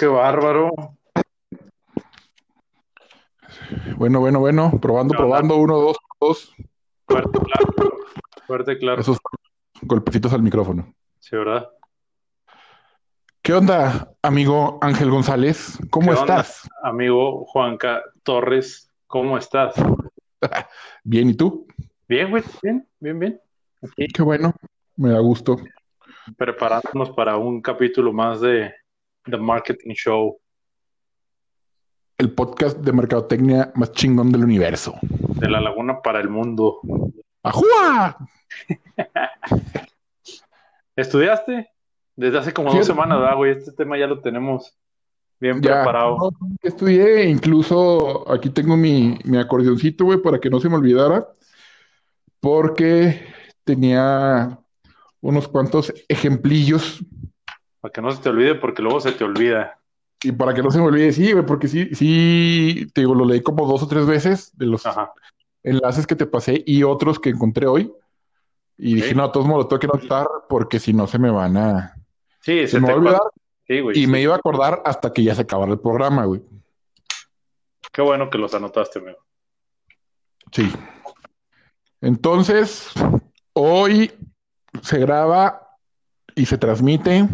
qué bárbaro. Bueno, bueno, bueno. Probando, probando. Uno, dos, dos. Fuerte, claro. Fuerte, claro. Esos golpecitos al micrófono. Sí, ¿verdad? ¿Qué onda, amigo Ángel González? ¿Cómo ¿Qué onda, estás? amigo Juanca Torres, ¿cómo estás? Bien, ¿y tú? Bien, güey, bien, bien, bien. Aquí Qué bueno. Me da gusto. preparándonos para un capítulo más de The Marketing Show. El podcast de mercadotecnia más chingón del universo. De la laguna para el mundo. ¡Ajúa! ¿Estudiaste? Desde hace como dos semanas, ¿verdad, güey? Este tema ya lo tenemos bien Ya. preparado. No, estudié, incluso aquí tengo mi, mi acordeoncito, güey, para que no se me olvidara, porque tenía unos cuantos ejemplillos Para que no se te olvide, porque luego se te olvida. y para que no se me olvide, sí, güey, porque sí, sí, te digo, lo leí como dos o tres veces de los Ajá. enlaces que te pasé y otros que encontré hoy. Y dije, no, a todos modos lo tengo que anotar porque si no se me van a... Sí, Se se me te va a olvidar Sí, güey. y sí. me iba a acordar hasta que ya se acabara el programa, güey. Qué bueno que los anotaste, amigo. Sí. Entonces, hoy se graba y se transmite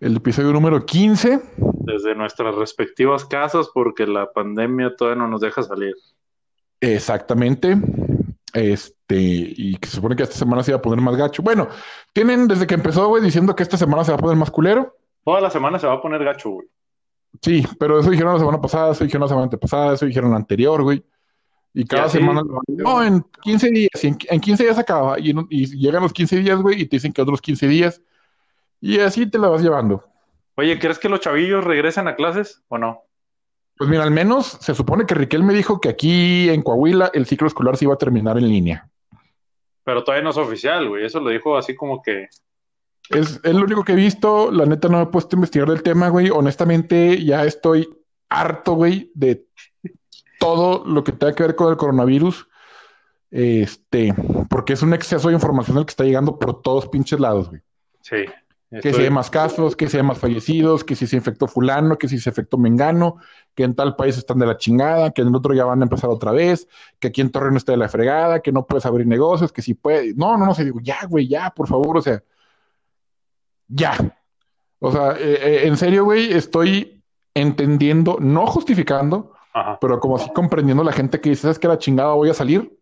el episodio número 15. Desde nuestras respectivas casas, porque la pandemia todavía no nos deja salir. Exactamente. Este, y que se supone que esta semana se iba a poner más gacho. Bueno, tienen desde que empezó, güey, diciendo que esta semana se va a poner más culero. Toda la semana se va a poner gacho, güey. Sí, pero eso dijeron la semana pasada, eso dijeron la semana antepasada, eso dijeron la anterior, güey. Y cada semana, no, en 15 días, y en, en 15 días acaba, y, y llegan los 15 días, güey, y te dicen que otros 15 días, y así te la vas llevando. Oye, ¿crees que los chavillos regresen a clases o no? Pues mira, al menos se supone que Riquel me dijo que aquí en Coahuila el ciclo escolar se iba a terminar en línea. Pero todavía no es oficial, güey. Eso lo dijo así como que. Es, es lo único que he visto, la neta no me he puesto a investigar del tema, güey. Honestamente, ya estoy harto, güey, de todo lo que tenga que ver con el coronavirus. Este, porque es un exceso de información el que está llegando por todos pinches lados, güey. Sí. Que si hay más casos, que si hay más fallecidos, que si se infectó fulano, que si se infectó mengano, que en tal país están de la chingada, que en el otro ya van a empezar otra vez, que aquí en Torreón está de la fregada, que no puedes abrir negocios, que si puedes. No, no, no sé, digo, ya, güey, ya, por favor, o sea, ya. O sea, eh, eh, en serio, güey, estoy entendiendo, no justificando, Ajá. pero como así comprendiendo la gente que dice, ¿sabes qué? La chingada voy a salir.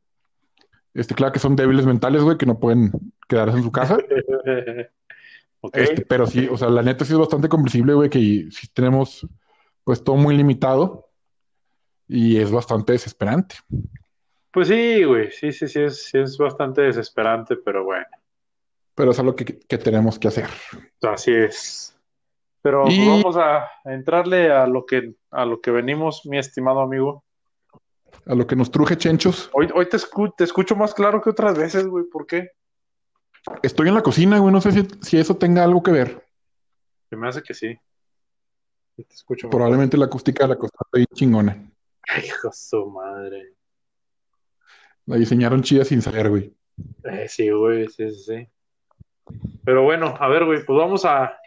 Este, claro que son débiles mentales, güey, que no pueden quedarse en su casa. Este, pero sí, o sea, la neta sí es bastante comprensible, güey, que sí tenemos pues todo muy limitado y es bastante desesperante. Pues sí, güey. Sí, sí, sí es, sí es bastante desesperante, pero bueno. Pero es algo que, que tenemos que hacer. Así es. Pero pues, Y- vamos a entrarle a lo que a lo que venimos, mi estimado amigo. A lo que nos truje, chenchos. Hoy, hoy te, escu- te escucho más claro que otras veces, güey. ¿Por qué? Estoy en la cocina, güey, no sé si, si eso tenga algo que ver. Se me hace que sí. Te escucho mejor. Probablemente la acústica de la cocina está bien chingona. Ay, hijo su madre. La diseñaron chida sin saber, güey. Eh, sí, güey, sí, sí, sí. Pero bueno, a ver, güey, pues vamos a,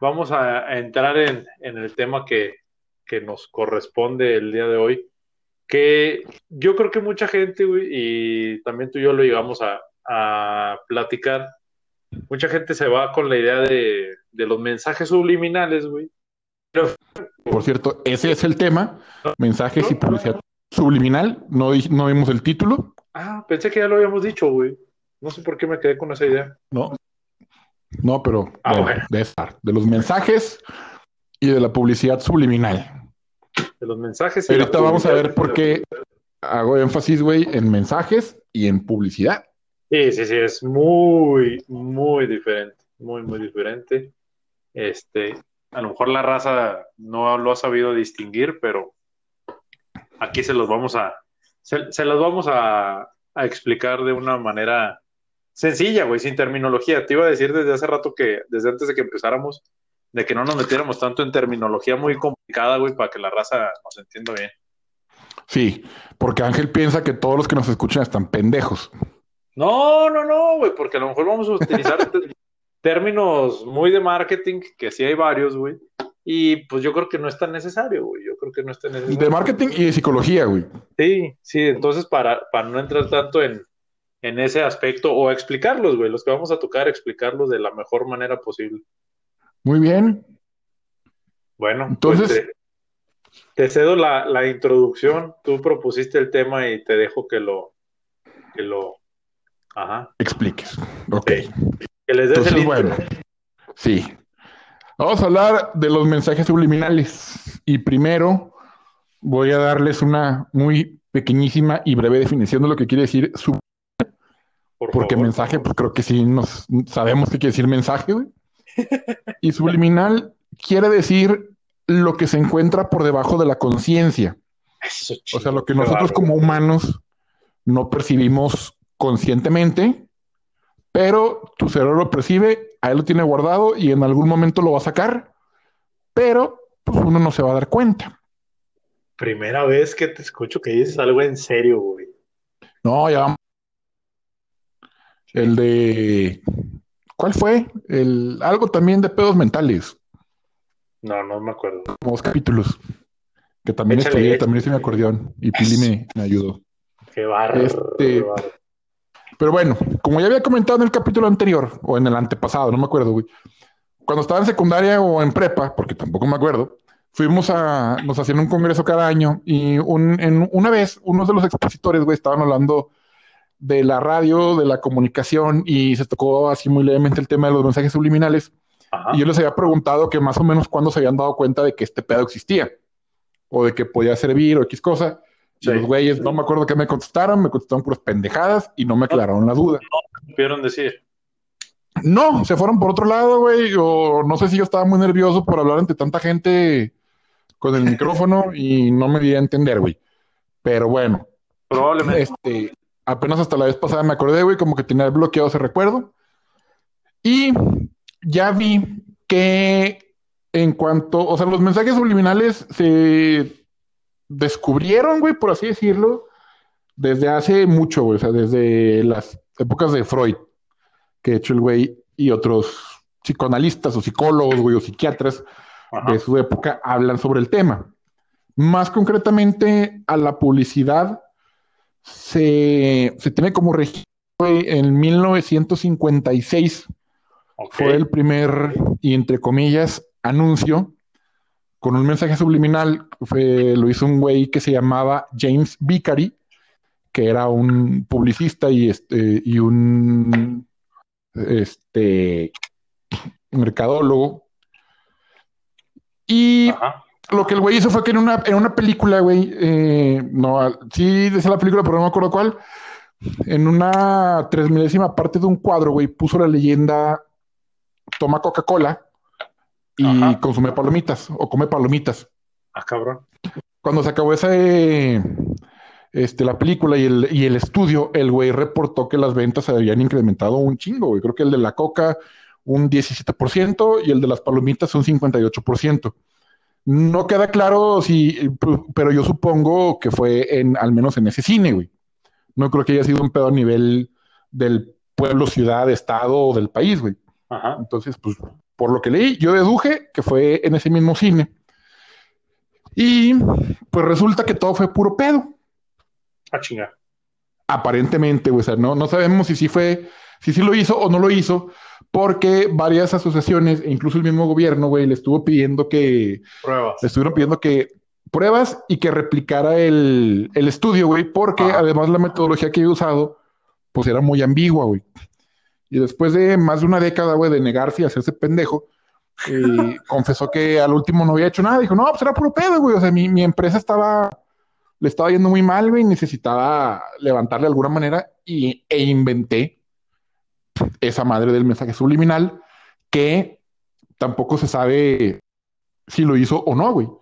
vamos a, a entrar en, en el tema que, que nos corresponde el día de hoy. Que yo creo que mucha gente, güey, y también tú y yo lo llegamos a, a platicar. Mucha gente se va con la idea de, de los mensajes subliminales, güey. Por cierto, ese es el tema. Mensajes y publicidad subliminal. No, no vimos el título, Ah, pensé que ya lo habíamos dicho, güey. No sé por qué me quedé con esa idea. ¿no? No, pero Ah, bueno, bueno. de estar. De los mensajes y de la publicidad subliminal. De los mensajes. y Ahorita vamos a ver por qué hago énfasis, güey, en mensajes y en publicidad. Sí, sí, sí, es muy, muy diferente, muy, muy diferente. Este, a lo mejor la raza no lo ha sabido distinguir, pero aquí se los vamos a, se, se los vamos a, a explicar de una manera sencilla, güey, sin terminología. Te iba a decir desde hace rato que, desde antes de que empezáramos, de que no nos metiéramos tanto en terminología muy complicada, güey, para que la raza nos entienda bien. Sí, porque Ángel piensa que todos los que nos escuchan están pendejos. No, no, no, güey, porque a lo mejor vamos a utilizar términos muy de marketing, que sí hay varios, güey, Y pues yo creo que no es tan necesario, güey. Yo creo que no es tan necesario. De marketing y de psicología, güey. Sí, sí, entonces para, para no entrar tanto en, en ese aspecto o explicarlos, güey, los que vamos a tocar, explicarlos de la mejor manera posible. Muy bien. Bueno, Entonces- pues te, te cedo la, la introducción. Tú propusiste el tema y te dejo que lo, que lo, ajá, Expliques. Ok. Que les des Entonces, el bueno, sí. Vamos a hablar de los mensajes subliminales. Y primero voy a darles una muy pequeñísima y breve definición de lo que quiere decir sub, por porque favor. mensaje, pues creo que sí nos sabemos qué quiere decir mensaje, güey. Y subliminal quiere decir lo que se encuentra por debajo de la conciencia. O sea, lo que nosotros como humanos no percibimos conscientemente, pero tu cerebro lo percibe, ahí lo tiene guardado y en algún momento lo va a sacar, pero pues uno no se va a dar cuenta. Primera vez que te escucho que dices algo en serio, güey. No, ya vamos. El de... ¿Cuál fue? El... Algo también de pedos mentales, No, no me acuerdo. como dos capítulos, que también Échale, estudié, también hice mi acordeón y Pili me, me ayudó. Qué bárbaro. Este- qué bárbaro. Pero bueno, como ya había comentado en el capítulo anterior, o en el antepasado, no me acuerdo, güey. Cuando estaba en secundaria o en prepa, porque tampoco me acuerdo, fuimos a, nos hacían un congreso cada año y un, en, una vez unos de los expositores, güey, estaban hablando de la radio, de la comunicación y se tocó así muy levemente el tema de los mensajes subliminales. Ajá. Y yo les había preguntado que más o menos cuándo se habían dado cuenta de que este pedo existía o de que podía servir o X cosa. Y los güeyes, no me acuerdo qué me contestaron, me contestaron puras pendejadas y no me aclararon la duda. supieron decir. No, se fueron por otro lado, güey, o no sé si yo estaba muy nervioso por hablar ante tanta gente con el micrófono y no me di a entender, güey. Pero bueno, Probablemente. este, apenas hasta la vez pasada me acordé, güey, como que tenía bloqueado ese recuerdo. Y ya vi que en cuanto, o sea, los mensajes subliminales se descubrieron, güey, por así decirlo, desde hace mucho, güey, o sea, desde las épocas de Freud, que de hecho el güey y otros psicoanalistas o psicólogos, güey, o psiquiatras Ajá. de su época hablan sobre el tema. Más concretamente, a la publicidad se, se tiene como registro en 1956. Ok. Fue el primer, y entre comillas, anuncio con un mensaje subliminal. Lo hizo un güey que se llamaba James Vicary, que era un publicista y, este, y un este, mercadólogo. Y Ajá. lo que el güey hizo fue que en una, en una película, güey, eh, no, sí decía la película, pero no me acuerdo cuál, en una tres milésima parte de un cuadro, güey, puso la leyenda toma Coca-Cola y Ajá. consume palomitas o come palomitas. Ah, cabrón. Cuando se acabó esa, eh, este, la película y el, y el estudio, el güey reportó que las ventas se habían incrementado un chingo, güey. Creo que el de la coca un 17% y el de las palomitas un 58%. No queda claro si, pero yo supongo que fue en, al menos en ese cine, güey. No creo que haya sido un pedo a nivel del pueblo, ciudad, estado o del país, güey. Ajá. Entonces, pues, por lo que leí, yo deduje que fue en ese mismo cine. Y pues resulta que todo fue puro pedo. Ah, chinga. Aparentemente, güey. O sea, no, no sabemos si sí fue, si sí lo hizo o no lo hizo, porque varias asociaciones, e incluso el mismo gobierno, güey, le estuvo pidiendo que, Pruebas. le estuvieron pidiendo que pruebas y que replicara el, el estudio, güey, porque además la metodología que había usado, pues era muy ambigua, güey. Y después de más de una década, güey, de negarse y hacerse pendejo, eh, confesó que al último no había hecho nada. Dijo, no, pues era puro pedo, güey. O sea, mi, mi empresa estaba, le estaba yendo muy mal, güey, necesitaba levantarle de alguna manera y, e inventé esa madre del mensaje subliminal que tampoco se sabe si lo hizo o no, güey. O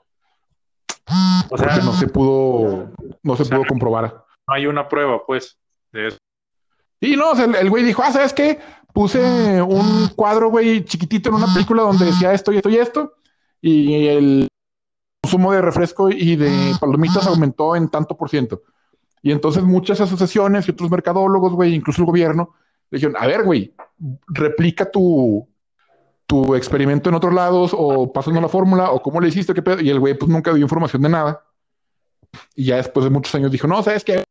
sea, Porque no se pudo, no se O sea, pudo comprobar. no hay una prueba, pues, de eso. Y no, el, güey dijo, ah, ¿sabes qué? Puse un cuadro, güey, chiquitito en una película donde decía esto y esto y esto, y el consumo de refresco y de palomitas aumentó en tanto por ciento. Y entonces muchas asociaciones y otros mercadólogos, güey, incluso el gobierno, dijeron, a ver, güey, replica tu, tu experimento en otros lados o pasando la fórmula o cómo le hiciste, qué pedo. Y el güey pues nunca dio información de nada. Y ya después de muchos años dijo, no, ¿sabes qué?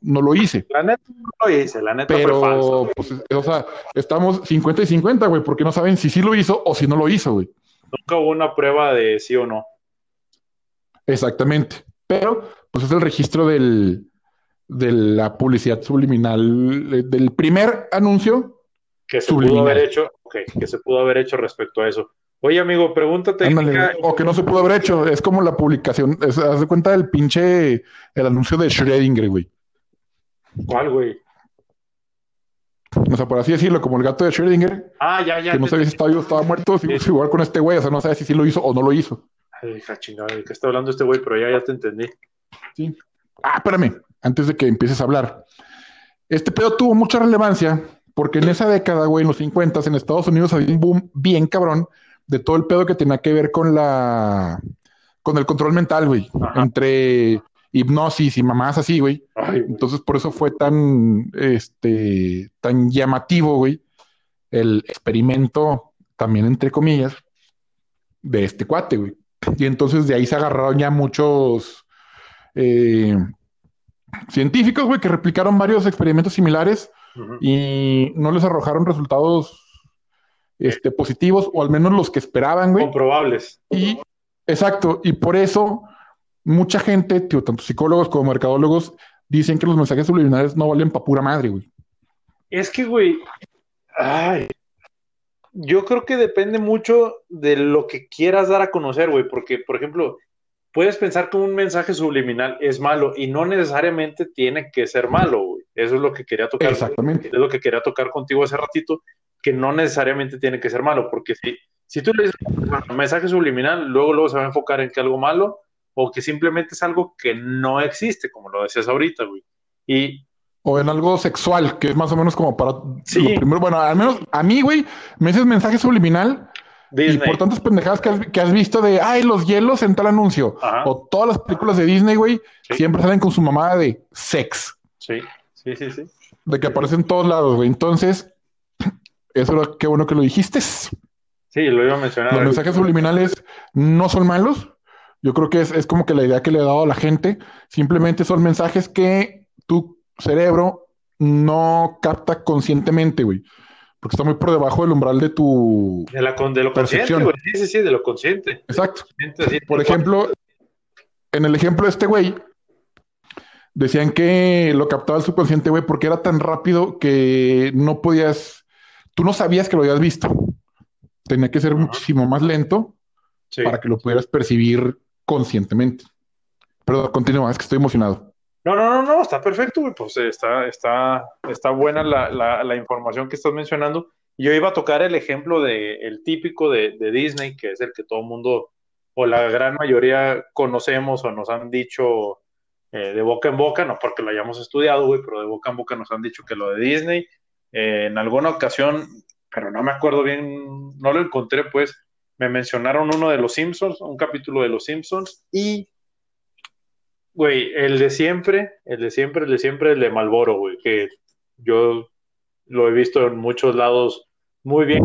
No lo hice. La neta no lo hice, la neta Pero, fue falso. pues, o sea, estamos 50 y 50, güey, porque no saben si sí lo hizo o si no lo hizo, güey. Nunca hubo una prueba de sí o no. Exactamente. Pero, pues es el registro del, de la publicidad subliminal, del primer anuncio. Que se Subliminal. pudo haber hecho, ok, que se pudo haber hecho respecto a eso. Oye, amigo, pregunta Ándale, técnica. o que no se pudo haber hecho. Es como la publicación, es- haz de cuenta del pinche, el anuncio de Schrödinger, güey. ¿Cuál, güey? O sea, por así decirlo, como el gato de Schrödinger, Ah, ya, ya. que no sabía si estaba vivo o estaba muerto, Sí. es igual con este güey, o sea, no sabe si sí lo hizo o no lo hizo. Ay, hija chingada, ¿de qué está hablando este güey? Pero ya, ya te entendí. Sí. Ah, espérame, antes de que empieces a hablar. Este pedo tuvo mucha relevancia porque en esa década, güey, en los 50 en Estados Unidos había un boom bien cabrón de todo el pedo que tenía que ver con la con el control mental, güey, Ajá. entre hipnosis y mamás así, güey. Ay, güey. Entonces, por eso fue tan este tan llamativo, güey, el experimento también entre comillas de este cuate, güey. Y entonces de ahí se agarraron ya muchos eh, científicos, güey, que replicaron varios experimentos similares y no les arrojaron resultados este, positivos, o al menos los que esperaban, güey. Comprobables. Y, exacto, y por eso mucha gente, tío, tanto psicólogos como mercadólogos, dicen que los mensajes subliminales no valen pa' pura madre, güey. Es que, güey, ay, yo creo que depende mucho de lo que quieras dar a conocer, güey, porque, por ejemplo, puedes pensar que un mensaje subliminal es malo y no necesariamente tiene que ser malo, güey. Eso es lo que quería tocar. Exactamente. Es lo que quería tocar contigo hace ratito, que no necesariamente tiene que ser malo, porque si, si tú le dices bueno, mensaje subliminal, luego, luego se va a enfocar en que algo malo o que simplemente es algo que no existe, como lo decías ahorita, güey. Y O en algo sexual, que es más o menos como para Sí. lo primero. Bueno, al menos a mí, güey, me dices mensaje subliminal y Disney, por tantas pendejadas que has, que has visto de, ay, los hielos en tal anuncio. Ajá. O todas las películas de Disney, güey, Sí. siempre salen con su mamada de sex, sí, sí, sí, sí. de que aparece en todos lados, güey. Entonces, eso era qué bueno que lo dijiste. Sí, lo iba a mencionar. Los mensajes subliminales no son malos. Yo creo que es, es como que la idea que le he dado a la gente. Simplemente son mensajes que tu cerebro no capta conscientemente, güey. Porque está muy por debajo del umbral de tu... De, la, con- de lo consciente, Percepción. güey. Sí, sí, sí, de lo consciente. Exacto. Consciente, así, Por cual. ejemplo, en el ejemplo de este güey, decían que lo captaba el subconsciente, güey, porque era tan rápido que no podías, tú no sabías que lo habías visto. Tenía que ser muchísimo más lento Sí. para que lo pudieras percibir conscientemente. Perdón, continúa, es que estoy emocionado. No, no, no, no, está perfecto, güey. Pues está, está, está buena la, la, la información que estás mencionando. Yo iba a tocar el ejemplo de el típico de, de Disney, que es el que todo el mundo, o la gran mayoría conocemos o nos han dicho eh, de boca en boca, no porque lo hayamos estudiado, güey, pero de boca en boca nos han dicho que lo de Disney, eh, en alguna ocasión, pero no me acuerdo bien, no lo encontré, pues, me mencionaron uno de los Simpsons, un capítulo de los Simpsons, y Güey, el de siempre, el de siempre, el de siempre, el de Malboro, güey, que yo lo he visto en muchos lados muy bien.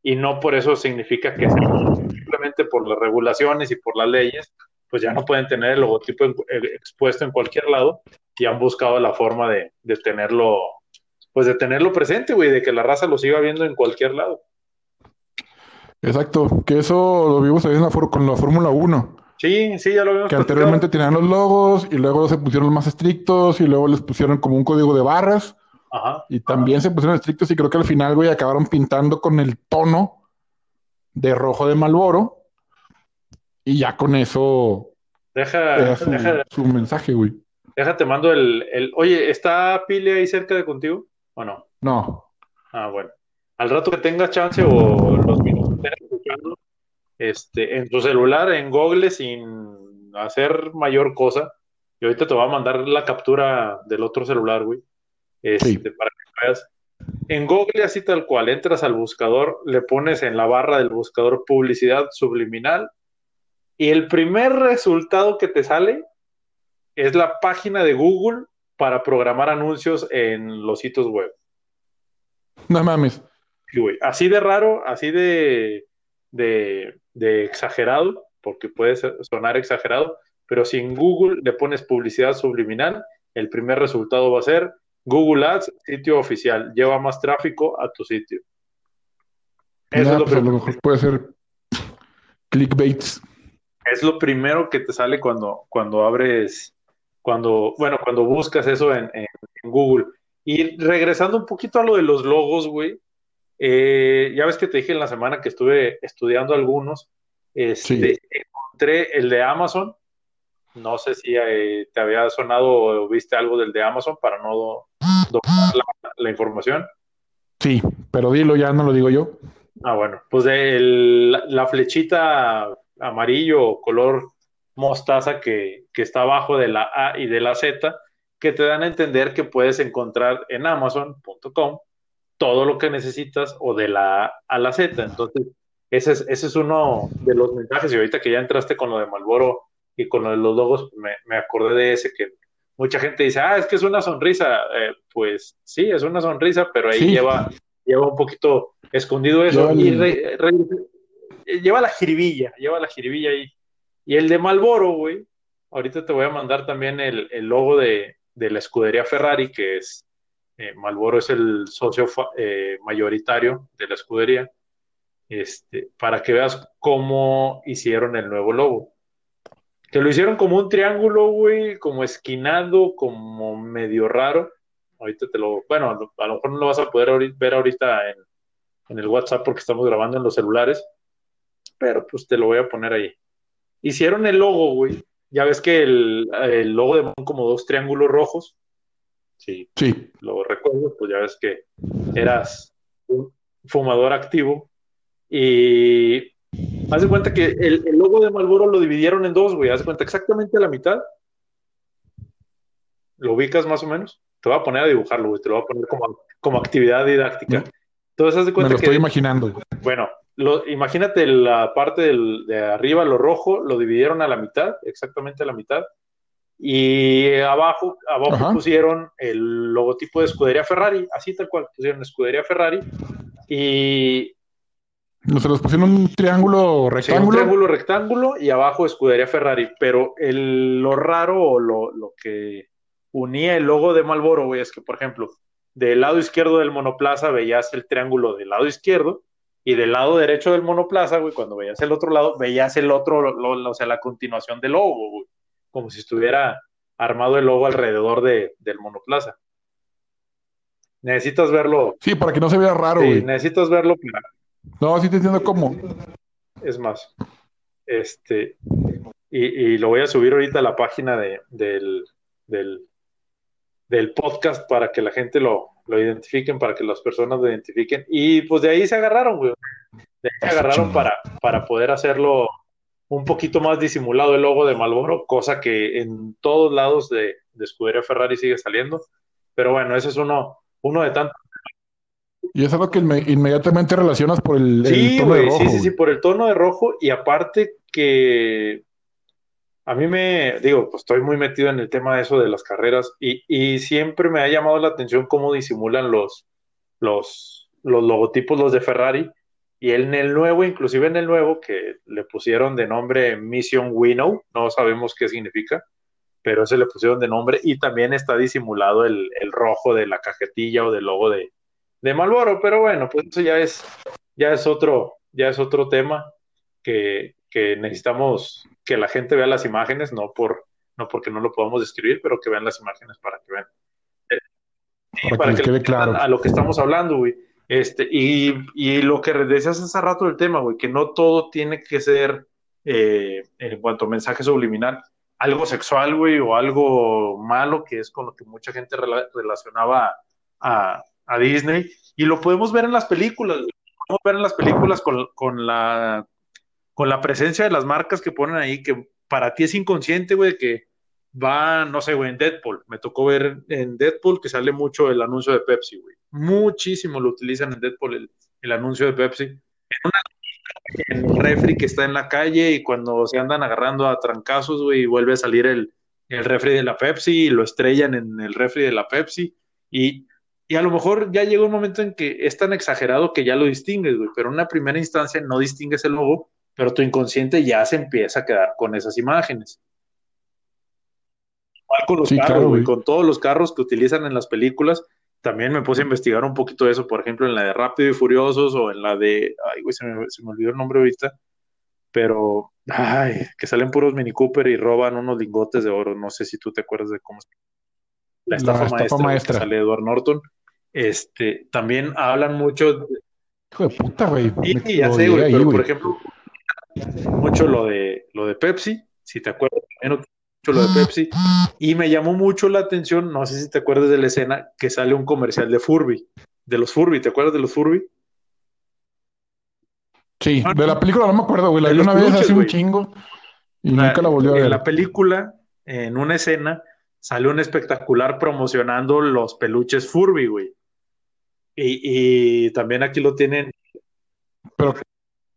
Y no por eso significa que simplemente por las regulaciones y por las leyes, pues ya no pueden tener el logotipo eh, expuesto en cualquier lado y han buscado la forma de, de tenerlo, pues de tenerlo presente, güey, de que la raza lo siga viendo en cualquier lado. Exacto, que eso lo vimos también en la con la Fórmula 1, Sí, sí, ya lo vemos. que anteriormente tenían los logos y luego se pusieron más estrictos y luego les pusieron como un código de barras Ajá. y también se pusieron estrictos y creo que al final, güey, acabaron pintando con el tono de rojo de Malboro y ya con eso Deja, su, deja, su mensaje, güey. Déjate, mando el, el... Oye, ¿está Pile ahí cerca de contigo o no? No, Ah, bueno. Al rato que tengas chance o los minutos que estés escuchando, este, en tu celular, en Google, sin hacer mayor cosa, y ahorita te voy a mandar la captura del otro celular, güey, este, Sí. para que veas. En Google, así tal cual, entras al buscador, le pones en la barra del buscador publicidad subliminal, y el primer resultado que te sale es la página de Google para programar anuncios en los sitios web. no mames. güey. Así de raro, así de, de, de exagerado, porque puede sonar exagerado, pero si en Google le pones publicidad subliminal, el primer resultado va a ser Google Ads, sitio oficial, lleva más tráfico a tu sitio. Eso es lo, pues a lo mejor puede ser clickbaits. Es lo primero que te sale cuando, cuando abres, cuando, bueno, cuando buscas eso en, Google. Y regresando un poquito a lo de los logos, güey, eh, ya ves que te dije en la semana que estuve estudiando algunos, este, encontré el de Amazon, no sé si eh, te había sonado o viste algo del de Amazon para no dar la, información. Sí, pero dilo, ya no lo digo yo. Ah, bueno, pues de la flechita amarillo color mostaza que, que, está abajo de la A y de la Z, que te dan a entender que puedes encontrar en amazon.com todo lo que necesitas o de la A a la Z. Entonces, ese es, ese es uno de los mensajes. Y ahorita que ya entraste con lo de Malboro y con lo de los logos, me, me acordé de ese que mucha gente dice, ah, es que es una sonrisa. Eh, pues sí, es una sonrisa, pero ahí lleva, lleva un poquito escondido eso. Y lleva la jiribilla, lleva la jiribilla ahí. Y el de Malboro, güey, ahorita te voy a mandar también el, logo de, la escudería Ferrari, que es, eh, Malboro es el socio eh, mayoritario de la escudería, este, para que veas cómo hicieron el nuevo logo. Que lo hicieron como un triángulo, güey, como esquinado, como medio raro. Ahorita te lo, bueno, a lo mejor no lo vas a poder ver ahorita en, en el WhatsApp porque estamos grabando en los celulares, pero pues te lo voy a poner ahí. Hicieron el logo, güey. Ya ves que el, logo de como dos triángulos rojos. Sí, sí. Lo recuerdo, pues ya ves que eras un fumador activo. Y haz de cuenta que el, logo de Malboro lo dividieron en dos, güey. Haz de cuenta exactamente a la mitad. ¿Lo ubicas más o menos? Te voy a poner a dibujarlo, güey. Te lo voy a poner como, como actividad didáctica. Entonces, haz de cuenta Me lo estoy imaginando. Bueno, imagínate la parte de arriba, lo rojo, lo dividieron a la mitad, exactamente a la mitad. Y abajo, abajo pusieron el logotipo de Escudería Ferrari, así tal cual, pusieron Escudería Ferrari. Y. ¿No se los pusieron un triángulo rectángulo? un triángulo rectángulo y abajo Escudería Ferrari. Pero el, lo raro o lo, lo que unía el logo de Malboro, güey, es que, por ejemplo, del lado izquierdo del monoplaza veías el triángulo del lado izquierdo y del lado derecho del monoplaza, güey, cuando veías el otro lado, veías el otro, o sea, la continuación del logo, güey, como si estuviera armado el logo alrededor de, del monoplaza. Necesitas verlo. Sí, para que no se vea raro, sí, necesitas verlo. No, sí te entiendo cómo. Es más, este, y, lo voy a subir ahorita a la página de, del, del, del podcast para que la gente lo, lo identifiquen, para que las personas lo identifiquen. Y pues de ahí se agarraron, güey. De ahí se agarraron para, para poder hacerlo un poquito más disimulado el logo de Malboro, cosa que en todos lados de, de Escudería Ferrari sigue saliendo. Pero bueno, ese es uno, uno de tantos. Y es algo que inmediatamente relacionas por el, tono de rojo. Sí, sí, sí, por el tono de rojo. Y aparte que a mí me, digo, pues estoy muy metido en el tema de eso de las carreras y, siempre me ha llamado la atención cómo disimulan los, los, los logotipos, los de Ferrari. Y en el nuevo, inclusive en el nuevo, que le pusieron de nombre Mission Winnow, no sabemos qué significa, pero ese le pusieron de nombre y también está disimulado el, rojo de la cajetilla o del logo de, de Malboro. Pero bueno, pues eso ya es, ya es otro, ya es otro tema que, que necesitamos que la gente vea las imágenes, no por no porque no lo podamos describir, pero que vean las imágenes para que vean. Eh, para, que, quede claro. A, lo que estamos hablando, güey. Este, y, y, lo que decías hace rato del tema, güey, que no todo tiene que ser eh, en cuanto a mensaje subliminal, algo sexual, güey, o algo malo, que es con lo que mucha gente relacionaba a, Disney, y lo podemos ver en las películas, podemos ver en las películas con, con la con la presencia de las marcas que ponen ahí, que para ti es inconsciente, güey, que va, no sé, güey, en Deadpool. Me tocó ver en Deadpool que sale mucho el anuncio de Pepsi, güey. Muchísimo lo utilizan en Deadpool el, anuncio de Pepsi. En una en el refri que está en la calle y cuando se andan agarrando a trancazos, güey, vuelve a salir el, el refri de la Pepsi y lo estrellan en el refri de la Pepsi. Y, Y a lo mejor ya llega un momento en que es tan exagerado que ya lo distingues, güey, pero en una primera instancia no distingues el logo, pero tu inconsciente ya se empieza a quedar con esas imágenes. Igual con los Sí, carros, claro, güey. con todos los carros que utilizan en las películas, también me puse a investigar un poquito de eso, por ejemplo, en la de Rápido y Furiosos o en la de, ay, güey, se me, se me olvidó el nombre ahorita, pero, ay, que salen puros Mini Cooper y roban unos lingotes de oro, no sé si tú te acuerdas de cómo es. La estafa, La estafa maestra, maestra. que sale Edward Norton. Este, también hablan mucho, Hijo de puta, güey. sí, Me- ya sé, güey, pero por ejemplo, mucho lo de, lo de Pepsi, si te acuerdas, también lo de Pepsi, y me llamó mucho la atención, no sé si te acuerdas de la escena, que sale un comercial de Furby, de los Furby, ¿te acuerdas de los Furby? Sí, Ah, de la película no me acuerdo, güey. La de vi una vez hace un chingo y La- nunca la volví a en ver. la película, en una escena, sale un espectacular promocionando los peluches Furby, güey. Y, y también aquí lo tienen. Pero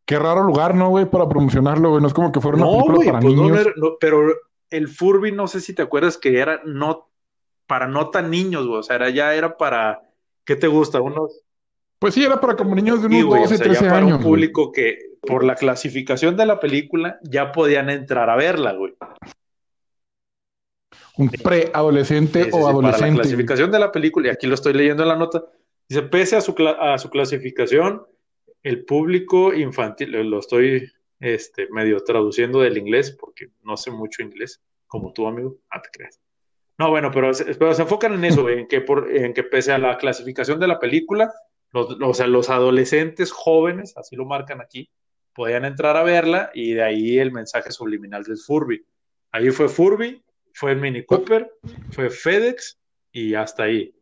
qué raro lugar, ¿no, güey? Para promocionarlo, güey. No es como que fuera una No, película güey, para pues no, niños. no era- no, pero el Furby, no sé si te acuerdas que era no para no tan niños, güey. O sea, era, ya era para, ¿qué te gusta? Unos Pues sí, era para como niños de Sí, unos o 12, sea, ya 13 para años. un güey. público que por la clasificación de la película ya podían entrar a verla, güey. Un preadolescente Sí, sí, o sí, Para la adolescente. clasificación de la película, y aquí lo estoy leyendo en la nota, dice, pese a su, cla- a su clasificación, el público infantil, lo- lo estoy este, medio traduciendo del inglés, porque no sé mucho inglés, como tú, amigo. Ah. No, bueno, pero, pero se enfocan en eso, en que, por, en que pese a la clasificación de la película, los, o sea, los adolescentes jóvenes, así lo marcan aquí, podían entrar a verla y de ahí el mensaje subliminal del Furby. Ahí fue Furby, fue el Mini Cooper, fue FedEx y hasta ahí.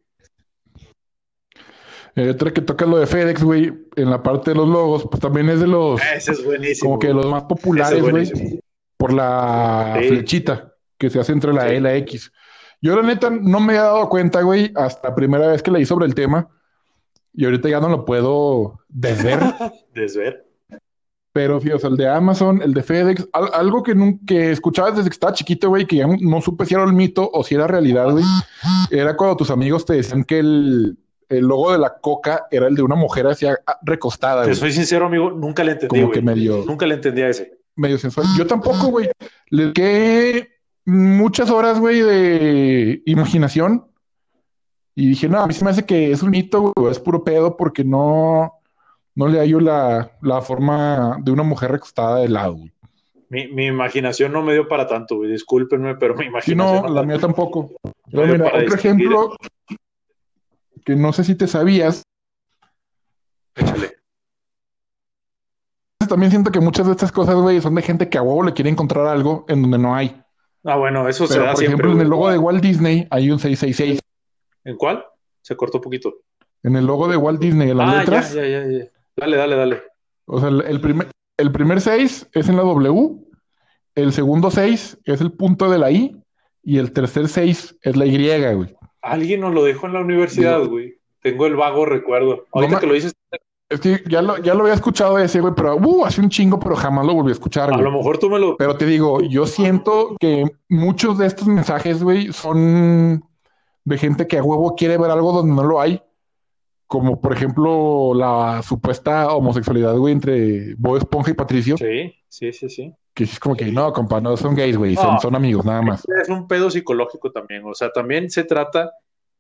Eh, otra que toca lo de FedEx, güey, en la parte de los logos, pues también es de los, Ese es buenísimo. como que de los más populares, es güey, por la Sí. flechita que se hace entre la Sí. E y la X. Yo, la neta, no me he dado cuenta, güey, hasta la primera vez que leí sobre el tema, y ahorita ya no lo puedo desver. Desver. Pero fíjate, o sea, el de Amazon, el de FedEx, al- algo que, nun- que escuchaba desde que estaba chiquito, güey, que ya no, no supe si era el mito o si era realidad, güey, era cuando tus amigos te decían que el, el logo de la coca era el de una mujer así ah, recostada, Te güey, soy sincero, amigo, nunca le entendí, como güey. que medio, Nunca le entendí a ese. medio sensual. Yo tampoco, güey. Le dediqué muchas horas, güey, de imaginación y dije, no, a mí se me hace que es un mito, güey, es puro pedo porque no, no le hallo la, la forma de una mujer recostada de lado, güey. Mi, mi imaginación no me dio para tanto, güey. Discúlpenme, pero mi Sí, imaginación no, no la mía tampoco. Pero mira, otro ejemplo que no sé si te sabías, Échale. también siento que muchas de estas cosas, güey, son de gente que a huevo le quiere encontrar algo en donde no hay. Ah, bueno, eso se Pero, da por siempre. ejemplo, en el logo de Walt Disney hay un 666. ¿En cuál? Se cortó un poquito. En el logo de Walt Disney, en las Ah, letras, ya, ya, ya, ya. Dale, dale, dale. o sea, el, el primer, el primer 6 es en la W, el segundo 6 es el punto de la I y el tercer 6 es la Y, güey. Alguien nos lo dejó en la universidad, güey. Tengo el vago recuerdo. Ahorita ma- que lo dices, Es que ya lo, ya lo había escuchado ese, güey, pero uh, hace un chingo, pero jamás lo volví a escuchar, a lo mejor tú me lo. Pero te digo, yo siento que muchos de estos mensajes, güey, son de gente que a huevo quiere ver algo donde no lo hay. Como por ejemplo la supuesta homosexualidad, güey, entre Bob Esponja y Patricio. Sí, sí, sí, sí. Que es como que no, compa, no son gays, güey, son, No. son amigos, nada más. Es un pedo psicológico también. O sea, también se trata.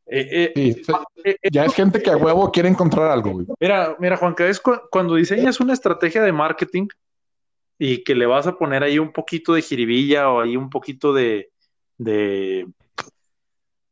eh, eh, Sí, eh, eh, ya es gente que a huevo quiere encontrar algo, güey. Mira, mira, Juan, que es cu- cuando diseñas una estrategia de marketing y que le vas a poner ahí un poquito de jiribilla o ahí un poquito de, de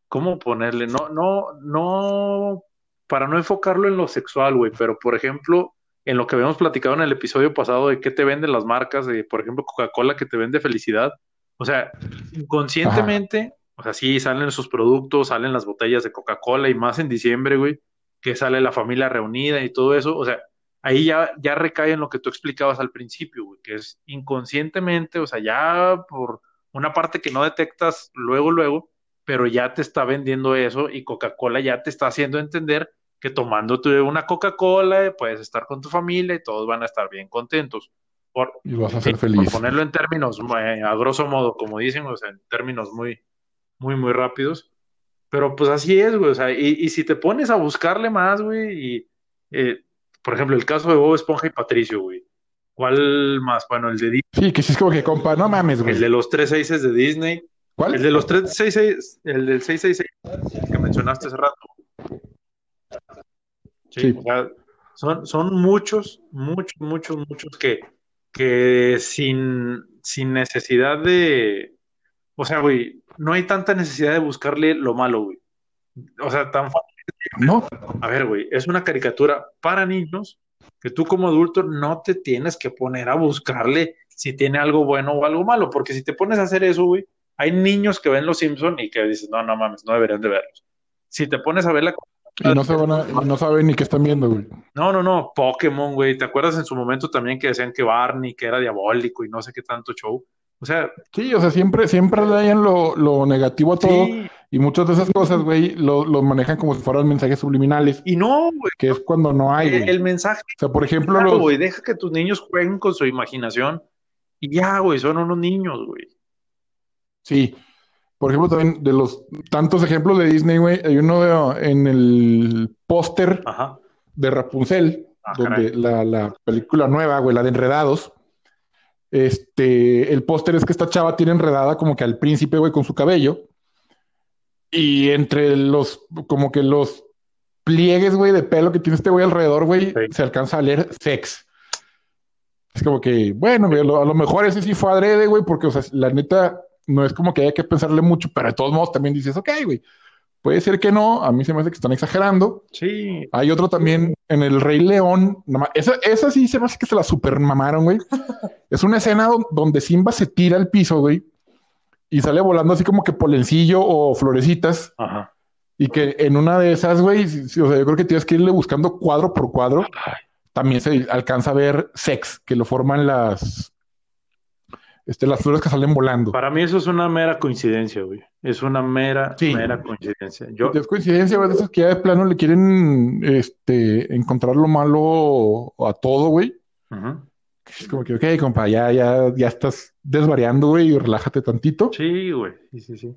¿cómo ponerle? No, no, no, para no enfocarlo en lo sexual, güey, pero por ejemplo, en lo que habíamos platicado en el episodio pasado de qué te venden las marcas, de, por ejemplo, Coca-Cola que te vende felicidad. O sea, inconscientemente, o sea, sí salen sus productos, salen las botellas de Coca-Cola y más en diciembre, güey, que sale la familia reunida y todo eso. O sea, ahí ya, ya recae en lo que tú explicabas al principio, güey, que es inconscientemente, o sea, ya por una parte que no detectas luego, luego, pero ya te está vendiendo eso y Coca-Cola ya te está haciendo entender que tomándote una Coca-Cola eh, puedes estar con tu familia y todos van a estar bien contentos. Por, Y vas a ser por feliz. ponerlo en términos, eh, a grosso modo, como dicen, o sea, en términos muy, muy, muy rápidos. Pero pues así es, güey. O sea, y, y si te pones a buscarle más, güey, y eh, por ejemplo, el caso de Bob Esponja y Patricio, güey. ¿Cuál más? Bueno, el de Disney. Sí, que sí es como que, compa, no mames, güey. El de los tres seises de Disney. ¿Cuál? El de los tres seis, el del 666 que mencionaste hace rato. Sí, Sí. o sea, son, son muchos, muchos, muchos, muchos que, que sin, sin necesidad de. O sea, güey, no hay tanta necesidad de buscarle lo malo, güey. O sea, tan fácil. No, A ver, güey, es una caricatura para niños que tú como adulto no te tienes que poner a buscarle si tiene algo bueno o algo malo, porque si te pones a hacer eso, güey, hay niños que ven Los Simpson y que dices, no, no mames, no deberían de verlos. Si te pones a ver la... y no, se van a- no saben ni qué están viendo, güey. No, no, no, Pokémon, güey, ¿te acuerdas en su momento también que decían que Barney, que era diabólico y no sé qué tanto show? O sea, Sí, o sea, siempre, siempre leían lo, lo negativo a todo sí, y muchas de esas cosas, güey, lo, lo manejan como si fueran mensajes subliminales, y no, güey, que es cuando no hay, güey. el mensaje O sea, por ejemplo, Claro, los... güey, deja que tus niños jueguen con su imaginación y ya, güey, son unos niños, güey. Sí. Por ejemplo, también de los tantos ejemplos de Disney, güey, hay uno de- en el póster de Rapunzel, Ah, donde la, la película nueva, güey, la de Enredados, este, el póster es que esta chava tiene enredada como que al príncipe, güey, con su cabello. Y entre los, como que los pliegues, güey, de pelo que tiene este güey alrededor, güey, Sí. se alcanza a leer sex. Es como que, bueno, güey, a lo, a lo mejor ese sí fue adrede, güey, porque, o sea, la neta, no es como que haya que pensarle mucho, pero de todos modos también dices, ok, güey, puede ser que no, a mí se me hace que están exagerando. Sí, Hay otro también en El Rey León. nada más- esa, esa sí se me hace que se la super mamaron, güey. Es una escena don- donde Simba se tira al piso, güey, y sale volando así como que polencillo o florecitas. ajá. Y que en una de esas, güey, sí, o sea, yo creo que tienes que irle buscando cuadro por cuadro. También se alcanza a ver sex, que lo forman las, este, las flores que salen volando. Para mí eso es una mera coincidencia, güey. Es una mera, Sí. mera coincidencia. Yo, Es coincidencia, güey, esas que ya de plano le quieren este, encontrar lo malo a todo, güey. Es como que, ok, compa, ya, ya, ya estás desvariando, güey, y relájate tantito. Sí, güey. Sí, sí, sí.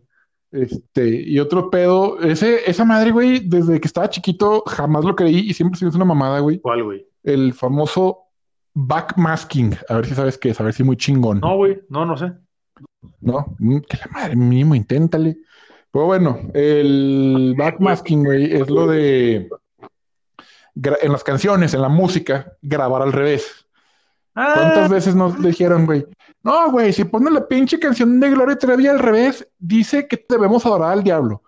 Este, y otro pedo, ese, esa madre, güey, desde que estaba chiquito jamás lo creí y siempre se me hizo una mamada, güey. ¿Cuál, güey? El famoso backmasking. A ver si sabes qué es, a ver si muy chingón. No, güey. No, no sé. ¿No? Mm, Que la madre, mínimo, inténtale. Pero bueno, el backmasking, güey, es lo de en las canciones, en la música, grabar al revés. ¿Cuántas Ah, veces nos dijeron, güey? No, güey, si pones la pinche canción de Gloria Trevi al revés, dice que debemos adorar al diablo.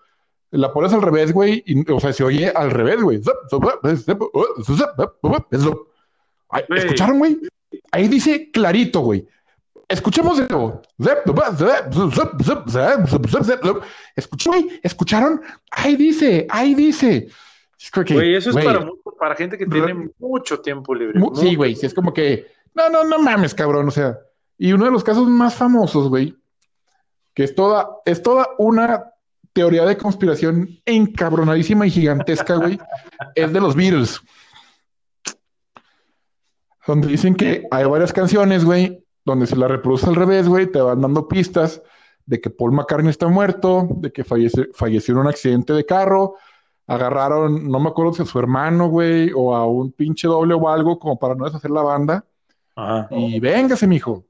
La pones al revés, güey, y, o sea, se oye al revés, güey. ¿Escucharon, güey? Ahí dice clarito, güey. Escuchemos de nuevo. ¿escucharon? Ahí dice, ahí dice. Güey, eso es güey, para, para gente que tiene mucho tiempo libre. Mu- Sí, güey, sí, es como que, no, no, no mames, cabrón, o sea, y uno de los casos más famosos, güey, que es toda, es toda una teoría de conspiración encabronadísima y gigantesca, güey, es de los Beatles. Donde dicen que hay varias canciones, güey, donde si la reproduces al revés, güey, te van dando pistas de que Paul McCartney está muerto, de que fallece- falleció en un accidente de carro, agarraron, no me acuerdo si a su hermano, güey, o a un pinche doble o algo, como para no deshacer la banda. Ajá. Y véngase, mijo.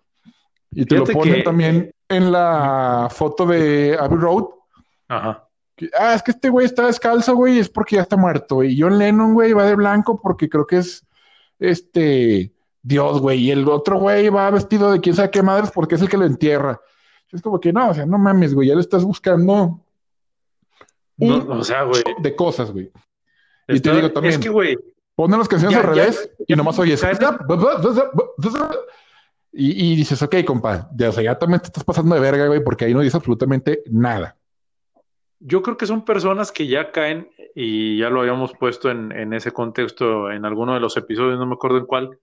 Y te Fíjate lo ponen que- también en la foto de Abbey Road. Ajá. que, ah, es que este güey está descalzo, güey, es porque ya está muerto. Y John Lennon, güey, va de blanco porque creo que es este Dios, güey. Y el otro güey va vestido de quién sabe qué madres porque es el que lo entierra. Es como que no, o sea, no mames, güey, ya le estás buscando No, o sea, güey. de cosas, güey. Y te digo también, Es que, güey, Ponen las canciones Ya, al ya, revés y nomás oyes. Y, y dices, ok, compa, ya, o sea, ya también te estás pasando de verga, güey, porque ahí no dice absolutamente nada. Yo creo que son personas que ya caen, y ya lo habíamos puesto en, en ese contexto en alguno de los episodios, no me acuerdo en cuál,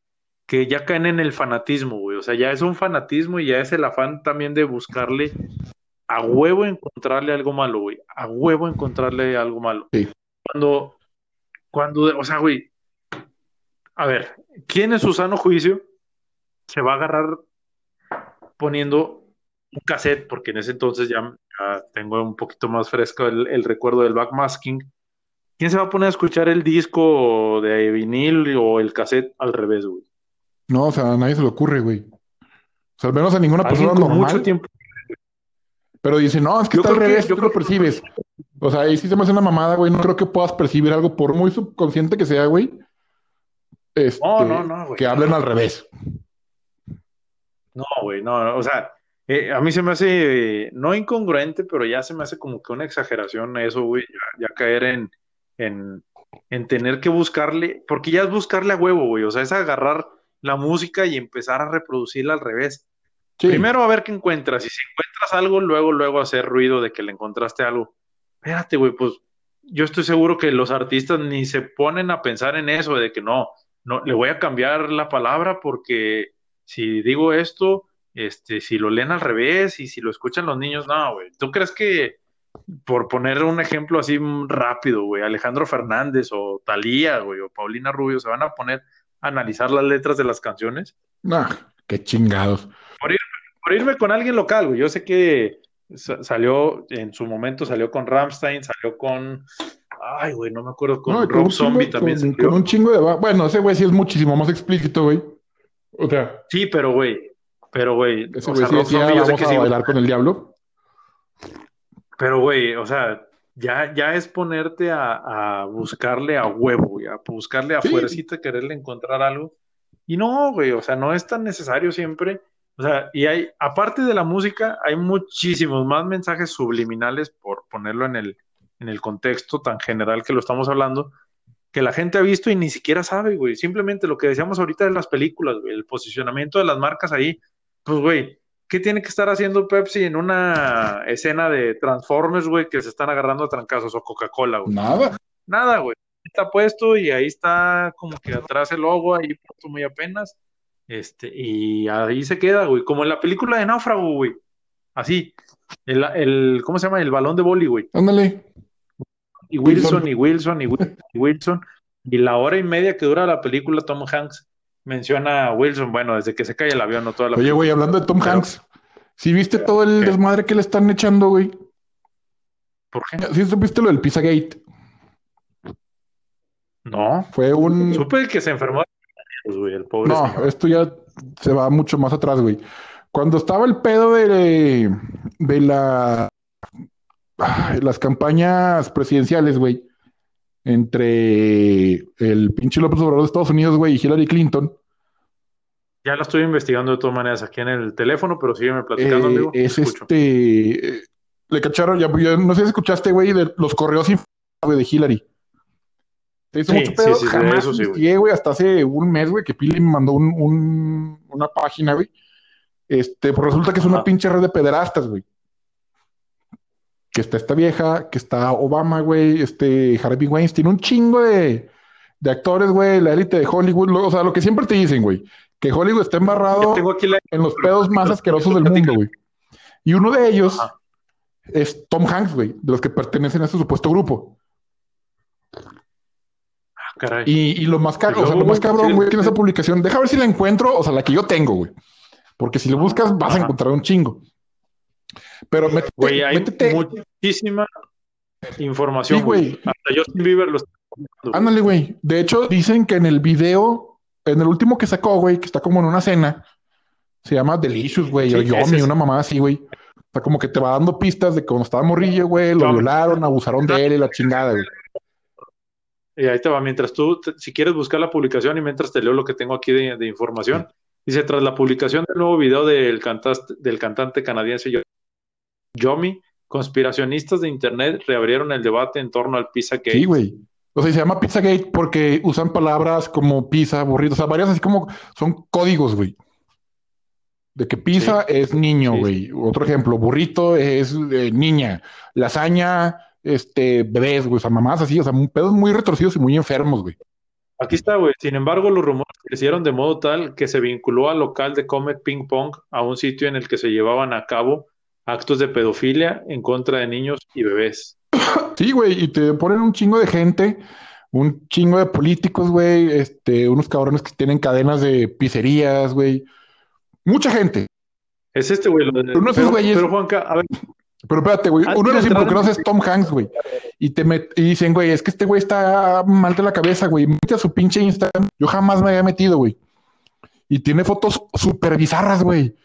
que ya caen en el fanatismo, güey. O sea, ya es un fanatismo y ya es el afán también de buscarle a huevo encontrarle algo malo, güey. A huevo encontrarle algo malo. Sí. Cuando, cuando, o sea, güey, a ver, ¿quién en su sano juicio se va a agarrar poniendo un cassette? Porque en ese entonces ya tengo un poquito más fresco el, el recuerdo del backmasking. ¿Quién se va a poner a escuchar el disco de vinil o el cassette al revés, güey? No, o sea, a nadie se le ocurre, güey. O sea, al menos a ninguna persona normal. mucho tiempo. Pero dice, no, es que Yo está al que- revés, yo tú lo creo que- percibes. O sea, ahí sí se me hace una mamada, güey. No creo que puedas percibir algo, por muy subconsciente que sea, güey. Este, No, no, no, güey. Que hablen al revés. No, güey, no, o sea, eh, a mí se me hace, no incongruente, pero ya se me hace como que una exageración eso, güey, ya, ya caer en, en, en tener que buscarle, porque ya es buscarle a huevo, güey, o sea, es agarrar la música y empezar a reproducirla al revés. Sí. Primero a ver qué encuentras, y si encuentras algo, luego, luego hacer ruido de que le encontraste algo. Espérate, güey, pues yo estoy seguro que los artistas ni se ponen a pensar en eso, de que no, no, le voy a cambiar la palabra porque si digo esto, este, si lo leen al revés y si lo escuchan los niños, no, güey. ¿Tú crees que, por poner un ejemplo así rápido, güey, Alejandro Fernández o Talía, güey, o Paulina Rubio se van a poner a analizar las letras de las canciones? Nah, qué chingados. Por irme con alguien local, güey. Yo sé que sa- salió, en su momento salió con Ramstein, salió con, ay, güey, no me acuerdo, con No, Rob chingo- Zombie también con, salió. con un chingo de... Bueno, ese güey sí es muchísimo más explícito, güey. O sea, Sí, pero güey, pero güey, o sea, sí Rob decía, Zombie yo sé que a sí, bailar con el diablo. pero güey, o sea, ya, ya es ponerte a, a buscarle a huevo, güey, a buscarle a Sí. fuercita, quererle encontrar algo. Y no, güey, o sea, no es tan necesario siempre. O sea, y hay, aparte de la música, hay muchísimos más mensajes subliminales, por ponerlo en el, en el contexto tan general que lo estamos hablando, que la gente ha visto y ni siquiera sabe, güey. Simplemente lo que decíamos ahorita de las películas, güey, el posicionamiento de las marcas ahí. Pues, güey, ¿qué tiene que estar haciendo Pepsi en una escena de Transformers, güey, que se están agarrando a trancazos o Coca-Cola, güey? Nada. Nada, güey. Está puesto y ahí está como que atrás el logo, ahí puesto muy apenas. Este, y ahí se queda, güey. Como en la película de Náufrago, güey. Así. El, el, ¿cómo se llama? El balón de boli, güey. Ándale. Y Wilson, y Wilson, y Wilson, y Wilson. Y la hora y media que dura la película, Tom Hanks menciona a Wilson, bueno, desde que se cae el avión, no toda la Oye, güey, hablando de Tom Pero- Hanks, ¿sí viste todo el ¿Qué? desmadre que le están echando, güey? ¿Por qué? ¿Sí supiste lo del Pizzagate? No. Fue un... Supe que se enfermó, de güey, el pobre No, señor. esto ya se va mucho más atrás, güey. Cuando estaba el pedo de, de la, ay, las campañas presidenciales, güey, entre el pinche López Obrador de Estados Unidos, güey, y Hillary Clinton, Ya lo estoy investigando de todas maneras aquí en el teléfono, pero sígueme platicando, eh, amigo. es este, eh, le cacharon, ya, ya no sé si escuchaste, güey, de los correos güey, de Hillary. Te hizo Sí, mucho pedo, sí, sí, jamás eso sí, güey. hasta hace un mes, güey, que Pili me mandó un, un- una página, güey. Este, pues resulta que es una pinche red de pederastas, güey. Que está esta vieja, que está Obama, güey, este Harvey Weinstein, un chingo de, de actores, güey, la élite de Hollywood, lo- o sea, lo que siempre te dicen, güey, que Hollywood está embarrado la... en los pedos más asquerosos del mundo, güey. Y uno de ellos Ajá. es Tom Hanks, güey, de los que pertenecen a ese supuesto grupo. Ah, caray. Y, y lo más caro, o sea, lo más cabrón, güey, que en esa publicación, deja ver si la encuentro, o sea, la que yo tengo, güey. Porque si lo buscas, vas a encontrar un chingo. Pero métete, Güey, hay métete, muchísima información, Sí, güey. Hasta Justin Bieber lo está ándale, güey. De hecho, dicen que en el video, en el último que sacó, güey, que está como en una cena, se llama Delicious, güey, Sí, o Yomi, es. una mamada así, güey. O sea, como que te va dando pistas de cuando estaba morrillo, güey, lo violaron, abusaron de él y la chingada, güey. Y ahí te va, mientras tú, te- si quieres buscar la publicación y mientras te leo lo que tengo aquí de, de información, dice, tras la publicación del nuevo video del, cantaste- del cantante canadiense Yomi, conspiracionistas de Internet reabrieron el debate en torno al Pizzagate. Sí, güey. O sea, se llama Pizzagate porque usan palabras como pizza, burrito, o sea, varias así como son códigos, güey. De que pizza es niño, Sí. güey. Otro ejemplo, burrito es eh, niña. Lasaña, este, bebés, güey. O sea, mamás así, o sea, pedos muy retorcidos y muy enfermos, güey. Aquí está, güey. Sin embargo, los rumores crecieron de modo tal que se vinculó al local de Comet Ping Pong a un sitio en el que se llevaban a cabo actos de pedofilia en contra de niños y bebés. Sí, güey, y te ponen un chingo de gente, un chingo de políticos, güey, este, unos cabrones que tienen cadenas de pizzerías, güey. Mucha gente. Es este, güey. lo de- Uno de Pero, güeyes- pero, Juanca, a ver, Pero espérate, güey. Uno de los involucrados es Tom Hanks, güey. Y te y dicen, güey, es que este güey está mal de la cabeza, güey. Mete a su pinche Instagram. Yo jamás me había metido, güey. Y tiene fotos súper bizarras, güey.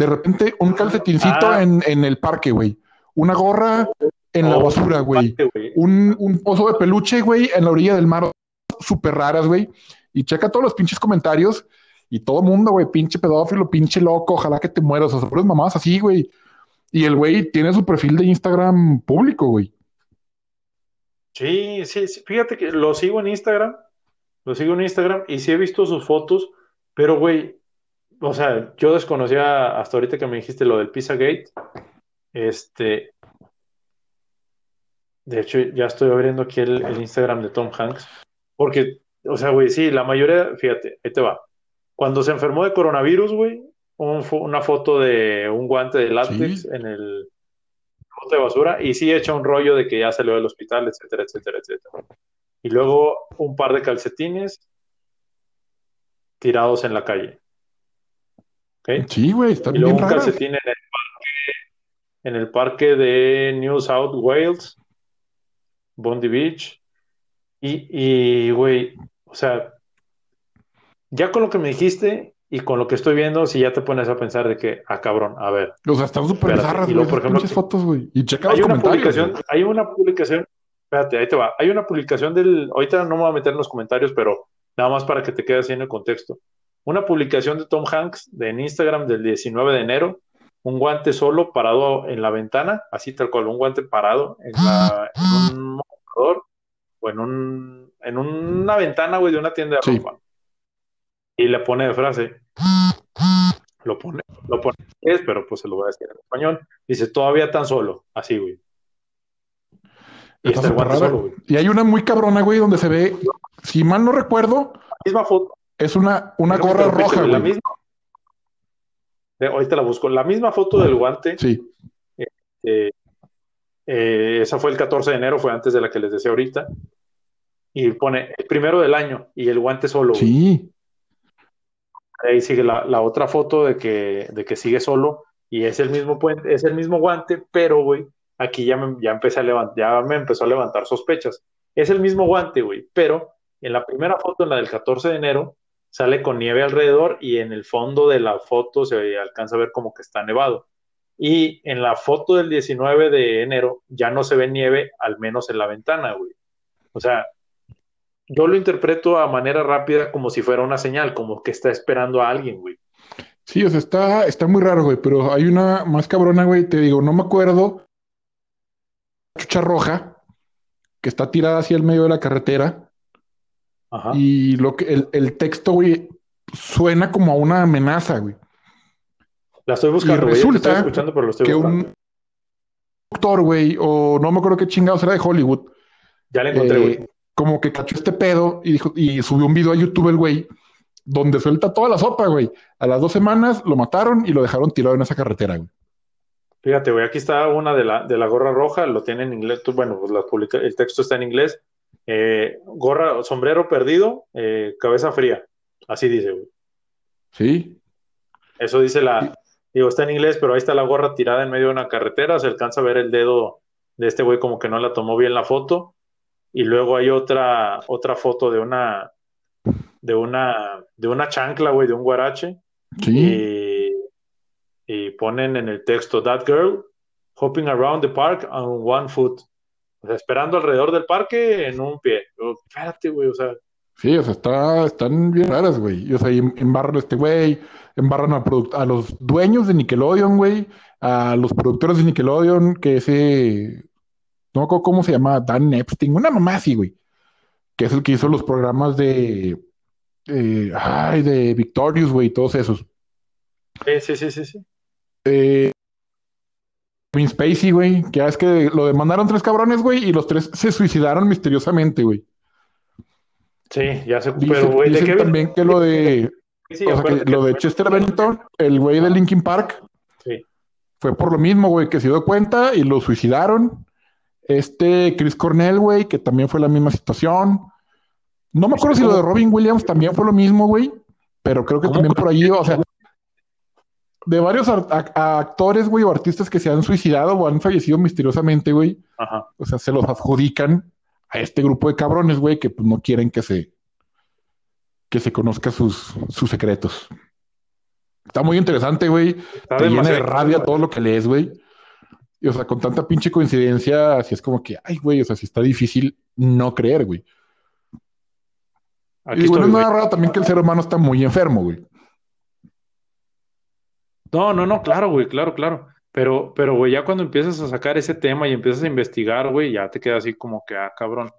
De repente, un calcetincito ah. en, en, el parque, güey. Una gorra en la oh, basura, güey. Un, un oso de peluche, güey, en la orilla del mar. Súper raras, güey. Y checa todos los pinches comentarios. Y todo mundo, güey, pinche pedófilo, pinche loco, ojalá que te mueras. O sea, puras mamás así, güey. Y el güey tiene su perfil de Instagram público, güey. Sí, sí, sí, fíjate que lo sigo en Instagram, lo sigo en Instagram y sí he visto sus fotos, pero güey, o sea, yo desconocía hasta ahorita que me dijiste lo del Pizzagate, este, de hecho ya estoy abriendo aquí el, el Instagram de Tom Hanks, porque, o sea, güey, sí, la mayoría, fíjate, ahí te va, cuando se enfermó de coronavirus, güey, una foto de un guante de látex en el bote de basura y sí echa un rollo de que ya salió del hospital, etcétera, etcétera, etcétera. Y luego un par de calcetines tirados en la calle. Sí, güey, está y luego un calcetín en el parque, en el parque de New South Wales, Bondi Beach. Y, güey, o sea, ya con lo que me dijiste, y con lo que estoy viendo, si ya te pones a pensar de que, ah, cabrón, a ver. O sea, están súper bizarras, güey. Por ejemplo, fotos, güey. Y checa hay una publicación, hay una publicación, espérate, ahí te va. Hay una publicación del, ahorita no me voy a meter en los comentarios, pero nada más para que te quede así en el contexto. Una publicación de Tom Hanks de, en Instagram del 19 de enero, un guante solo parado en la ventana, así tal cual, un guante parado en, la, en un mostrador o en, un, en una ventana, güey, de una tienda de ropa y le pone de frase. Lo pone, lo pone en inglés, pero pues se lo voy a decir en español. Dice, todavía tan solo, así, güey. Y, está solo, güey. y hay una muy cabrona, güey, donde se ve, si mal no recuerdo, la misma foto. Es una, una gorra roja, güey. La misma, ahorita la busco. La misma foto del guante. Sí. Eh, eh, esa fue el 14 de enero, fue antes de la que les decía ahorita. Y pone el primero del año y el guante solo. Sí. Ahí sigue la, otra foto de que, de que sigue solo y es el mismo puente, es el mismo guante, pero, güey, aquí ya me, ya, empecé a levantar, ya me empezó a levantar sospechas. Es el mismo guante, güey, pero en la primera foto, en la del 14 de enero, sale con nieve alrededor y en el fondo de la foto se alcanza a ver como que está nevado. Y en la foto del 19 de enero ya no se ve nieve, al menos en la ventana, güey. O sea, yo lo interpreto a manera rápida como si fuera una señal, como que está esperando a alguien, güey. Sí, o sea, está, está muy raro, güey, pero hay una más cabrona, güey, te digo, no me acuerdo. Chucha roja, que está tirada hacia el medio de la carretera. Ajá. Y lo que, el, el texto, güey, suena como a una amenaza, güey. La estoy buscando, y resulta escuchando, pero lo estoy que un doctor, güey, o no me acuerdo qué chingados era de Hollywood. Ya la encontré, güey. Eh, como que cachó este pedo y dijo, y subió un video a YouTube el güey, donde suelta toda la sopa, güey. A las dos semanas lo mataron y lo dejaron tirado en esa carretera, güey. Fíjate, güey, aquí está una de la, de la gorra roja, lo tiene en inglés, bueno, pues la publica, el texto está en inglés. Eh, gorra, sombrero perdido, eh, cabeza fría. Así dice, güey. Sí. Eso dice la, digo, está en inglés, pero ahí está la gorra tirada en medio de una carretera, se alcanza a ver el dedo de este güey como que no la tomó bien la foto y luego hay otra, otra foto de una, de una, de una chancla, güey, de un guarache. Sí. Y, ponen en el texto, that girl hopping around the park on one foot. O sea, esperando alrededor del parque en un pie. espérate, güey, o sea. Sí, o sea, está, están bien raras, güey. O sea, embarran a este güey, embarran a, a los dueños de Nickelodeon, güey, a los productores de Nickelodeon, que ese no cómo se llama, Dan Epstein, una mamá así, güey, que es el que hizo los programas de, eh, ay, de Victorious, güey, todos esos. Sí, sí, sí, sí, sí. Eh, Spacey, güey, que es que lo demandaron tres cabrones, güey, y los tres se suicidaron misteriosamente, güey. Sí, ya se pero güey, ¿de también que lo de lo de Chester Bennington, el güey de Linkin Park, sí. fue por lo mismo, güey, que se dio cuenta y lo suicidaron. Este Chris Cornell, güey, que también fue la misma situación. No me acuerdo si lo de Robin Williams también fue lo mismo, güey, pero creo que también por allí, o sea. De varios actores, güey, o artistas que se han suicidado o han fallecido misteriosamente, güey. Ajá. O sea, se los adjudican a este grupo de cabrones, güey, que pues no quieren que se que se conozca sus, sus secretos. Está muy interesante, güey. Te llena de rabia todo lo que lees, güey. Y, o sea, con tanta pinche coincidencia, así es como que, ay, güey, o sea, sí está difícil no creer, güey. Aquí y bueno, estoy, es nada raro también que el ser humano está muy enfermo, güey. No, no, no, claro, güey, claro, claro. Pero, pero, güey, ya cuando empiezas a sacar ese tema y empiezas a investigar, güey, ya te queda así como que, ah, cabrón.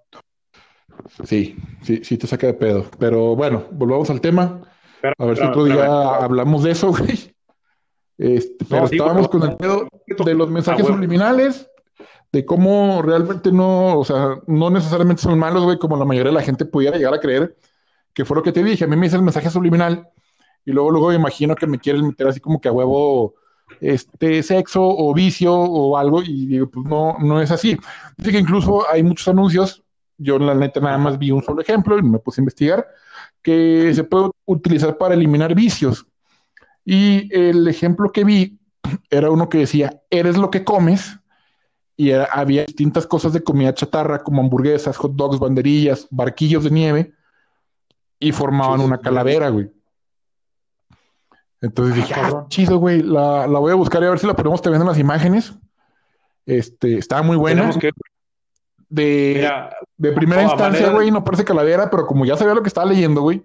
Sí, sí, sí te saca de pedo. Pero bueno, volvamos al tema. A ver si otro día hablamos de eso, güey. Este, pero sí, estábamos güey, con el pedo de los mensajes ah, subliminales, de cómo realmente no, o sea, no necesariamente son malos, güey, como la mayoría de la gente pudiera llegar a creer, que fue lo que te dije. A mí me dice el mensaje subliminal y luego, luego me imagino que me quieren meter así como que a huevo este sexo o vicio o algo y digo, pues no, no es así. Dice que incluso hay muchos anuncios, yo la neta nada más vi un solo ejemplo y me puse a investigar, que se puede utilizar para eliminar vicios. Y el ejemplo que vi era uno que decía, eres lo que comes, y era- había distintas cosas de comida chatarra, como hamburguesas, hot dogs, banderillas, barquillos de nieve, y formaban una calavera, güey. Entonces dije, ah, cabrón. chido, güey, la, la voy a buscar y a ver si la ponemos también en las imágenes. Este, estaba muy buena. Que, De, mira, de primera instancia, manera- güey, no parece calavera, pero como ya sabía lo que estaba leyendo, güey,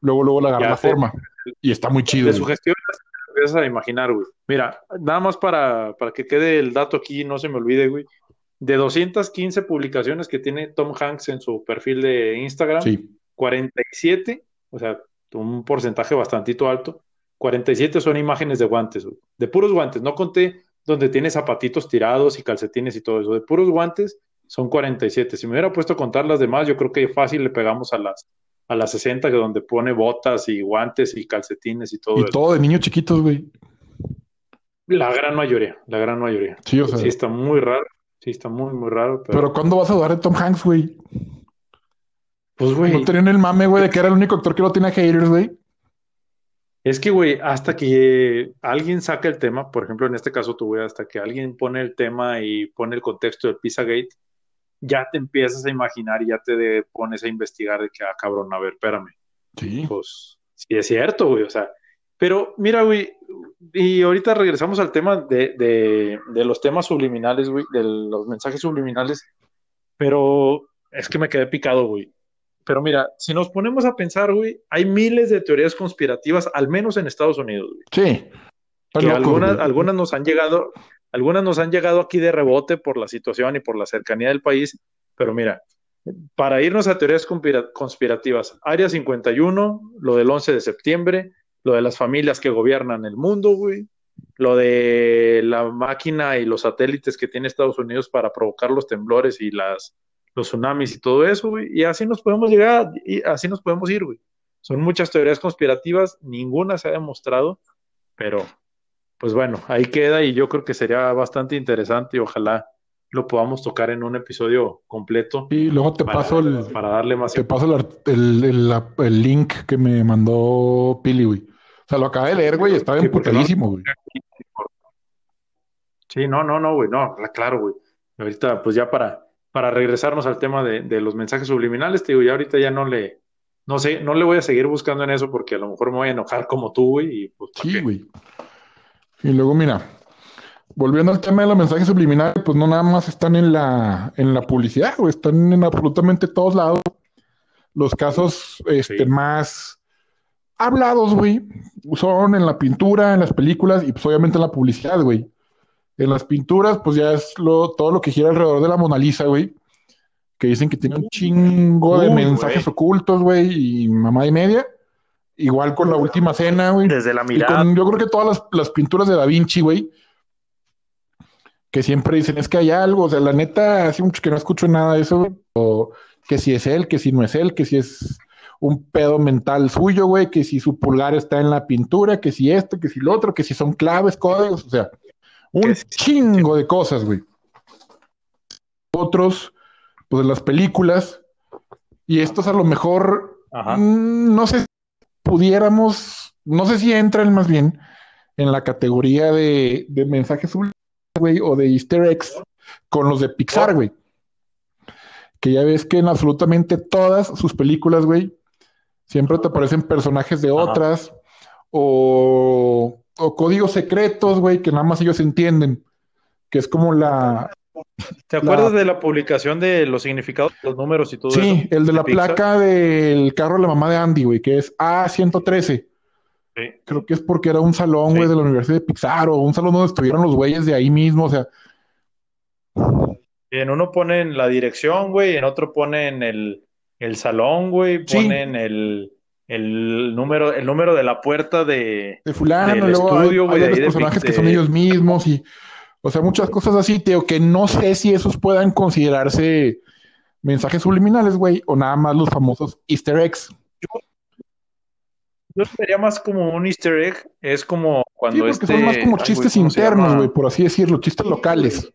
luego, luego le agarré la sé. forma. Y está muy chido. de güey. sugestiones te empiezas a imaginar, güey. Mira, nada más para, para que quede el dato aquí, no se me olvide, güey. De 215 publicaciones que tiene Tom Hanks en su perfil de Instagram, Sí, 47, o sea, un porcentaje bastantito alto, 47 son imágenes de guantes. De puros guantes, no conté donde tiene zapatitos tirados y calcetines y todo eso, de puros guantes son 47. Si me hubiera puesto a contar las demás, yo creo que fácil le pegamos a las, a las 60, que donde pone botas y guantes y calcetines y todo y eso. todo de niños chiquitos, güey. La gran mayoría, la gran mayoría. Sí, o sea. Sí está muy raro, sí está muy, muy raro, pero, Pero ¿cuándo vas a dudar de Tom Hanks, güey? pues, güey, No tenían el mame, güey, de que era el único actor que no tenía haters, güey. Es que, güey, hasta que alguien saca el tema, por ejemplo, en este caso tú, güey, hasta que alguien pone el tema y pone el contexto del Pizzagate, ya te empiezas a imaginar y ya te de- pones a investigar de que, ah, cabrón, a ver, espérame. Sí. Pues sí es cierto, güey, o sea, pero mira, güey, y ahorita regresamos al tema de, de, de los temas subliminales, güey, de los mensajes subliminales, pero es que me quedé picado, güey. Pero mira, si nos ponemos a pensar, güey, hay miles de teorías conspirativas, al menos en Estados Unidos, güey, Sí. Que algunas, güey. algunas nos han llegado, algunas nos han llegado aquí de rebote por la situación y por la cercanía del país, pero mira, para irnos a teorías conspira- conspirativas, Área 51, lo del 11 de septiembre, lo de las familias que gobiernan el mundo, güey, lo de la máquina y los satélites que tiene Estados Unidos para provocar los temblores y las, los tsunamis y todo eso, güey, y así nos podemos llegar, y así nos podemos ir, güey. Son muchas teorías conspirativas, ninguna se ha demostrado, pero pues bueno, ahí queda y yo creo que sería bastante interesante y ojalá lo podamos tocar en un episodio completo Y luego te para, paso el, para darle más te paso el, el, link que me mandó Pili, güey. O sea, lo acabé de leer, güey, estaba Sí, emputadísimo, güey. Sí, no, no, no, güey, no, claro, güey. Ahorita, pues ya para, para regresarnos al tema de, de los mensajes subliminales, te digo, ya ahorita ya no le, no sé, no le voy a seguir buscando en eso porque a lo mejor me voy a enojar como tú, güey, y pues, ¿para Sí, güey. Y luego, mira, volviendo al tema de los mensajes subliminales, pues no nada más están en la, en la publicidad, güey, están en absolutamente todos lados. Los casos este, Sí. más hablados, güey, son en la pintura, en las películas y pues obviamente en la publicidad, güey. En las pinturas, pues ya es lo, todo lo que gira alrededor de la Mona Lisa, güey. Que dicen que tiene un chingo de mensajes güey. ocultos, güey, y mamá y media. Igual con la última cena, güey. Desde la Y mirada, con- yo creo que todas las, las pinturas de Da Vinci, güey, que siempre dicen, es que hay algo, o sea, la neta, hace mucho que no escucho nada de eso, güey, o que si es él, que si no es él, que si es un pedo mental suyo, güey, que si su pulgar está en la pintura, que si esto, que si lo otro, que si son claves, códigos, o sea, un chingo de cosas, güey. Otros, pues las películas, y estos a lo mejor ajá, Mm, No sé si pudiéramos, no sé si entran más bien en la categoría de, de mensajes güey, o de easter eggs con los de Pixar, güey. Que ya ves que en absolutamente todas sus películas, güey, siempre te aparecen personajes de otras o, o códigos secretos, güey, que nada más ellos entienden. Que es como la, ¿Te acuerdas de la publicación de los significados, los números y todo sí, eso? Sí, el de la placa del carro de la mamá de Andy, güey, que es A113. Sí. Creo que es porque era un salón, güey, sí. de la Universidad de Pixar o un salón donde estuvieron los güeyes de ahí mismo, o sea. Y en uno ponen la dirección, güey, en otro ponen el, el salón, güey, ponen el, el número, el número de la puerta de, de fulano, luego estudio, hay, hay de los personajes de, que son ellos mismos y o sea, muchas cosas así, Teo, que no sé si esos puedan considerarse mensajes subliminales, güey, o nada más los famosos easter eggs. Yo, yo vería más como un easter egg, es como cuando sí, porque este... son más como chistes Ay, internos, güey, por así decirlo, chistes locales.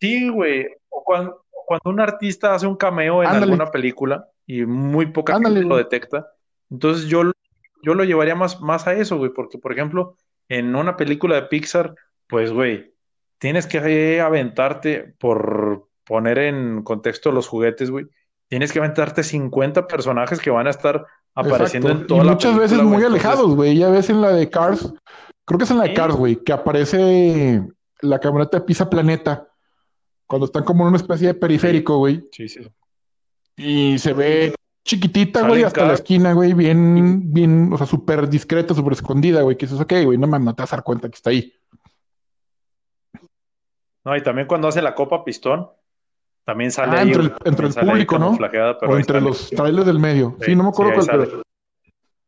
Sí, güey, o cuando, cuando, un artista hace un cameo en Ándale. alguna película y muy poca Ándale. gente lo detecta, entonces yo, yo lo llevaría más, más a eso, güey, porque, por ejemplo, en una película de Pixar, pues, güey, tienes que aventarte por poner en contexto los juguetes, güey. Tienes que aventarte 50 personajes que van a estar apareciendo Exacto. en toda y la muchas película, veces muy güey. alejados, güey. Ya ves en la de Cars, creo que es en la de Sí. Cars, güey, que aparece la camioneta de Pisa Planeta, cuando están como en una especie de periférico, güey, Sí, sí. y se ve chiquitita, güey, hasta la esquina, güey, bien, bien, o sea, súper discreta, súper escondida, güey, que dices, ok, güey, no mames, no te vas a dar cuenta que está ahí. No, y también cuando hace la copa pistón, también sale Ah, ahí, entre el- entre el público, ¿no? o entre los trailers del medio. Sí, Sí, no me acuerdo sí, cuál, ahí pero sale.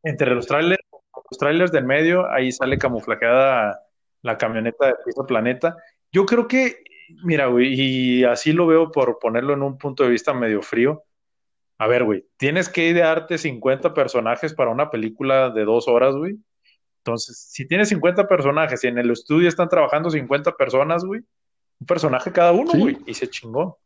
Entre los trailers, los trailers del medio, ahí sale camuflajeada la camioneta de Piso Planeta. Yo creo que, mira, güey, y así lo veo por ponerlo en un punto de vista medio frío. A ver, güey, tienes que idearte 50 personajes para una película de dos horas, güey. Entonces, si tienes 50 personajes y en el estudio están trabajando 50 personas, güey, un personaje cada uno, Sí. güey, y se chingó.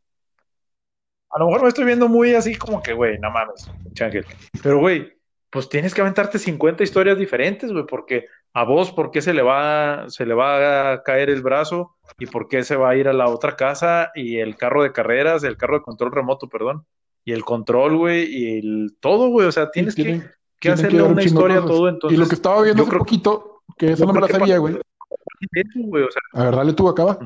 A lo mejor me estoy viendo muy así como que, güey, no mames, chángel. Pero, güey, pues tienes que aventarte 50 historias diferentes, güey, porque a vos, ¿por qué se le va, se le va a caer el brazo? ¿Y por qué se va a ir a la otra casa? Y el carro de carreras, el carro de control remoto, perdón. Y el control, güey, y el todo, güey. O sea, tienes que, que tienen hacerle una historia a todo. Entonces, y lo que estaba viendo yo hace creo- poquito, que eso no me la sabía, güey. o sea, A ver, dale tú, acaba.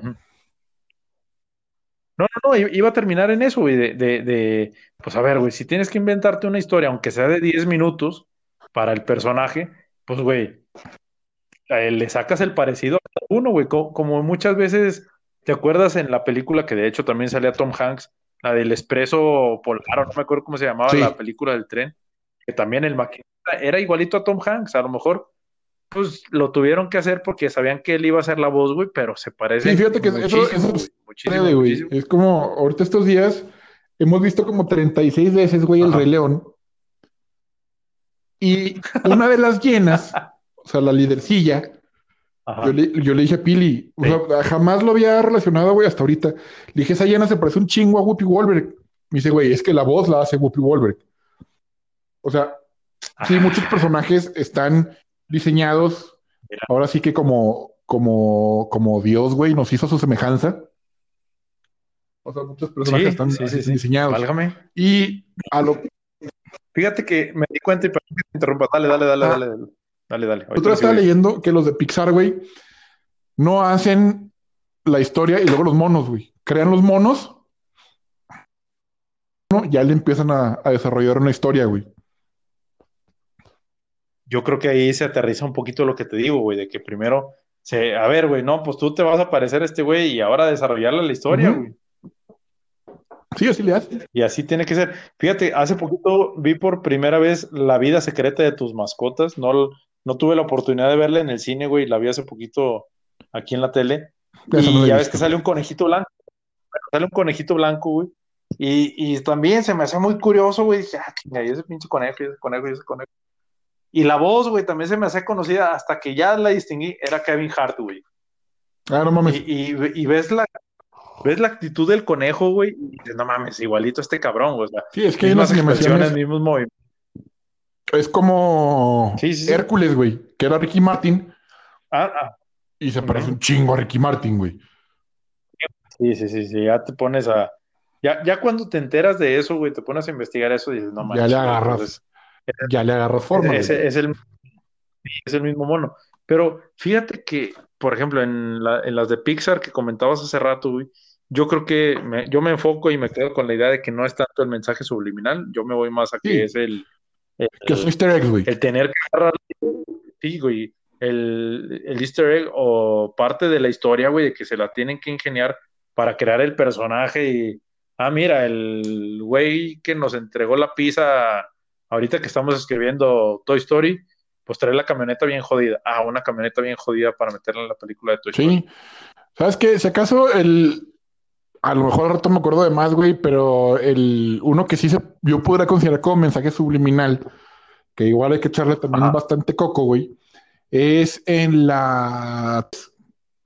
No, no, no, iba a terminar en eso, güey, de, de, de, pues a ver, güey, si tienes que inventarte una historia, aunque sea de 10 minutos, para el personaje, pues, güey, eh, le sacas el parecido a cada uno, güey, co- como, muchas veces, ¿te acuerdas en la película que de hecho también salía Tom Hanks, la del Expreso Polar, o no me acuerdo cómo se llamaba Sí. la película del tren, que también el maquinista era igualito a Tom Hanks, a lo mejor, pues lo tuvieron que hacer porque sabían que él iba a hacer la voz, güey, pero se parece Sí, fíjate que eso- muchísimo, eso muchísimo, güey. muchísimo. Es como, ahorita estos días, hemos visto como 36 veces, güey, el. Rey León. Y una de las llenas, o sea, la lidercilla. Yo le, yo le dije a Pili, o Sí. sea, jamás lo había relacionado, güey, hasta ahorita. Le dije, esa llena se parece un chingo a Whoopi Goldberg. Me dice, güey, es que la voz la hace Whoopi Goldberg. O sea, sí, muchos personajes están diseñados, Mira. ahora sí que como, como, como Dios, güey, nos hizo a su semejanza. O sea, muchos personajes Sí, están sí, así sí, sí. diseñados. Válgame. Y a lo Fíjate que me di cuenta y perdón que te interrumpa. Dale, dale, dale, Ah. dale, dale. Dale, dale. Otra estaba leyendo que los de Pixar, güey, no hacen la historia y luego los monos, güey. Crean los monos, ¿no? ya le empiezan a, a desarrollar una historia, güey. Yo creo que ahí se aterriza un poquito lo que te digo, güey, de que primero se, a ver, güey, no, pues tú te vas a parecer a este güey y ahora desarrollarle la historia, güey. Sí, así le hacen. Y así tiene que ser. Fíjate, hace poquito vi por primera vez La vida secreta de tus mascotas. No, no tuve la oportunidad de verla en el cine, güey. La vi hace poquito aquí en la tele. La Y ya ves que sale un conejito blanco. Sale un conejito blanco, güey. Y, y también se me hace muy curioso, güey. Dije, ah, chinga, y ese pinche conejo, y ese conejo, y ese conejo. Y la voz, güey, también se me hace conocida hasta que ya la distinguí. Era Kevin Hart, güey. Ah, no mames. Y, y- y ves la ves la actitud del conejo, güey, y dices, no mames, igualito a este cabrón, güey. O sea, Sí, es que hay unas animaciones. mismos movimientos. Es como Sí, sí, sí. Hércules, güey, que era Ricky Martin. Ah, ah, Y se parece un chingo a Ricky Martin, güey. Sí, sí, sí, sí, ya te pones a... Ya, ya cuando te enteras de eso, güey, te pones a investigar eso y dices, no manches. Ya le agarras, ya le agarras forma. Es, es, el, es el mismo mono. Pero fíjate que, por ejemplo, en, la, en las de Pixar que comentabas hace rato, güey, yo creo que me, yo me enfoco y me quedo con la idea de que no es tanto el mensaje subliminal, yo me voy más a que es el, el, es Easter egg, güey. El tener que agarrar, sí, güey, el, el Easter egg o parte de la historia, güey, de que se la tienen que ingeniar para crear el personaje y, ah, mira, el güey que nos entregó la pizza ahorita que estamos escribiendo Toy Story, pues trae la camioneta bien jodida. Ah, una camioneta bien jodida para meterla en la película de Toy Story. Sí. ¿Sabes qué? Si acaso el, a lo mejor al rato me acuerdo de más, güey, pero el uno que sí se, yo podría considerar como mensaje subliminal, que igual hay que echarle también bastante coco, güey, es en la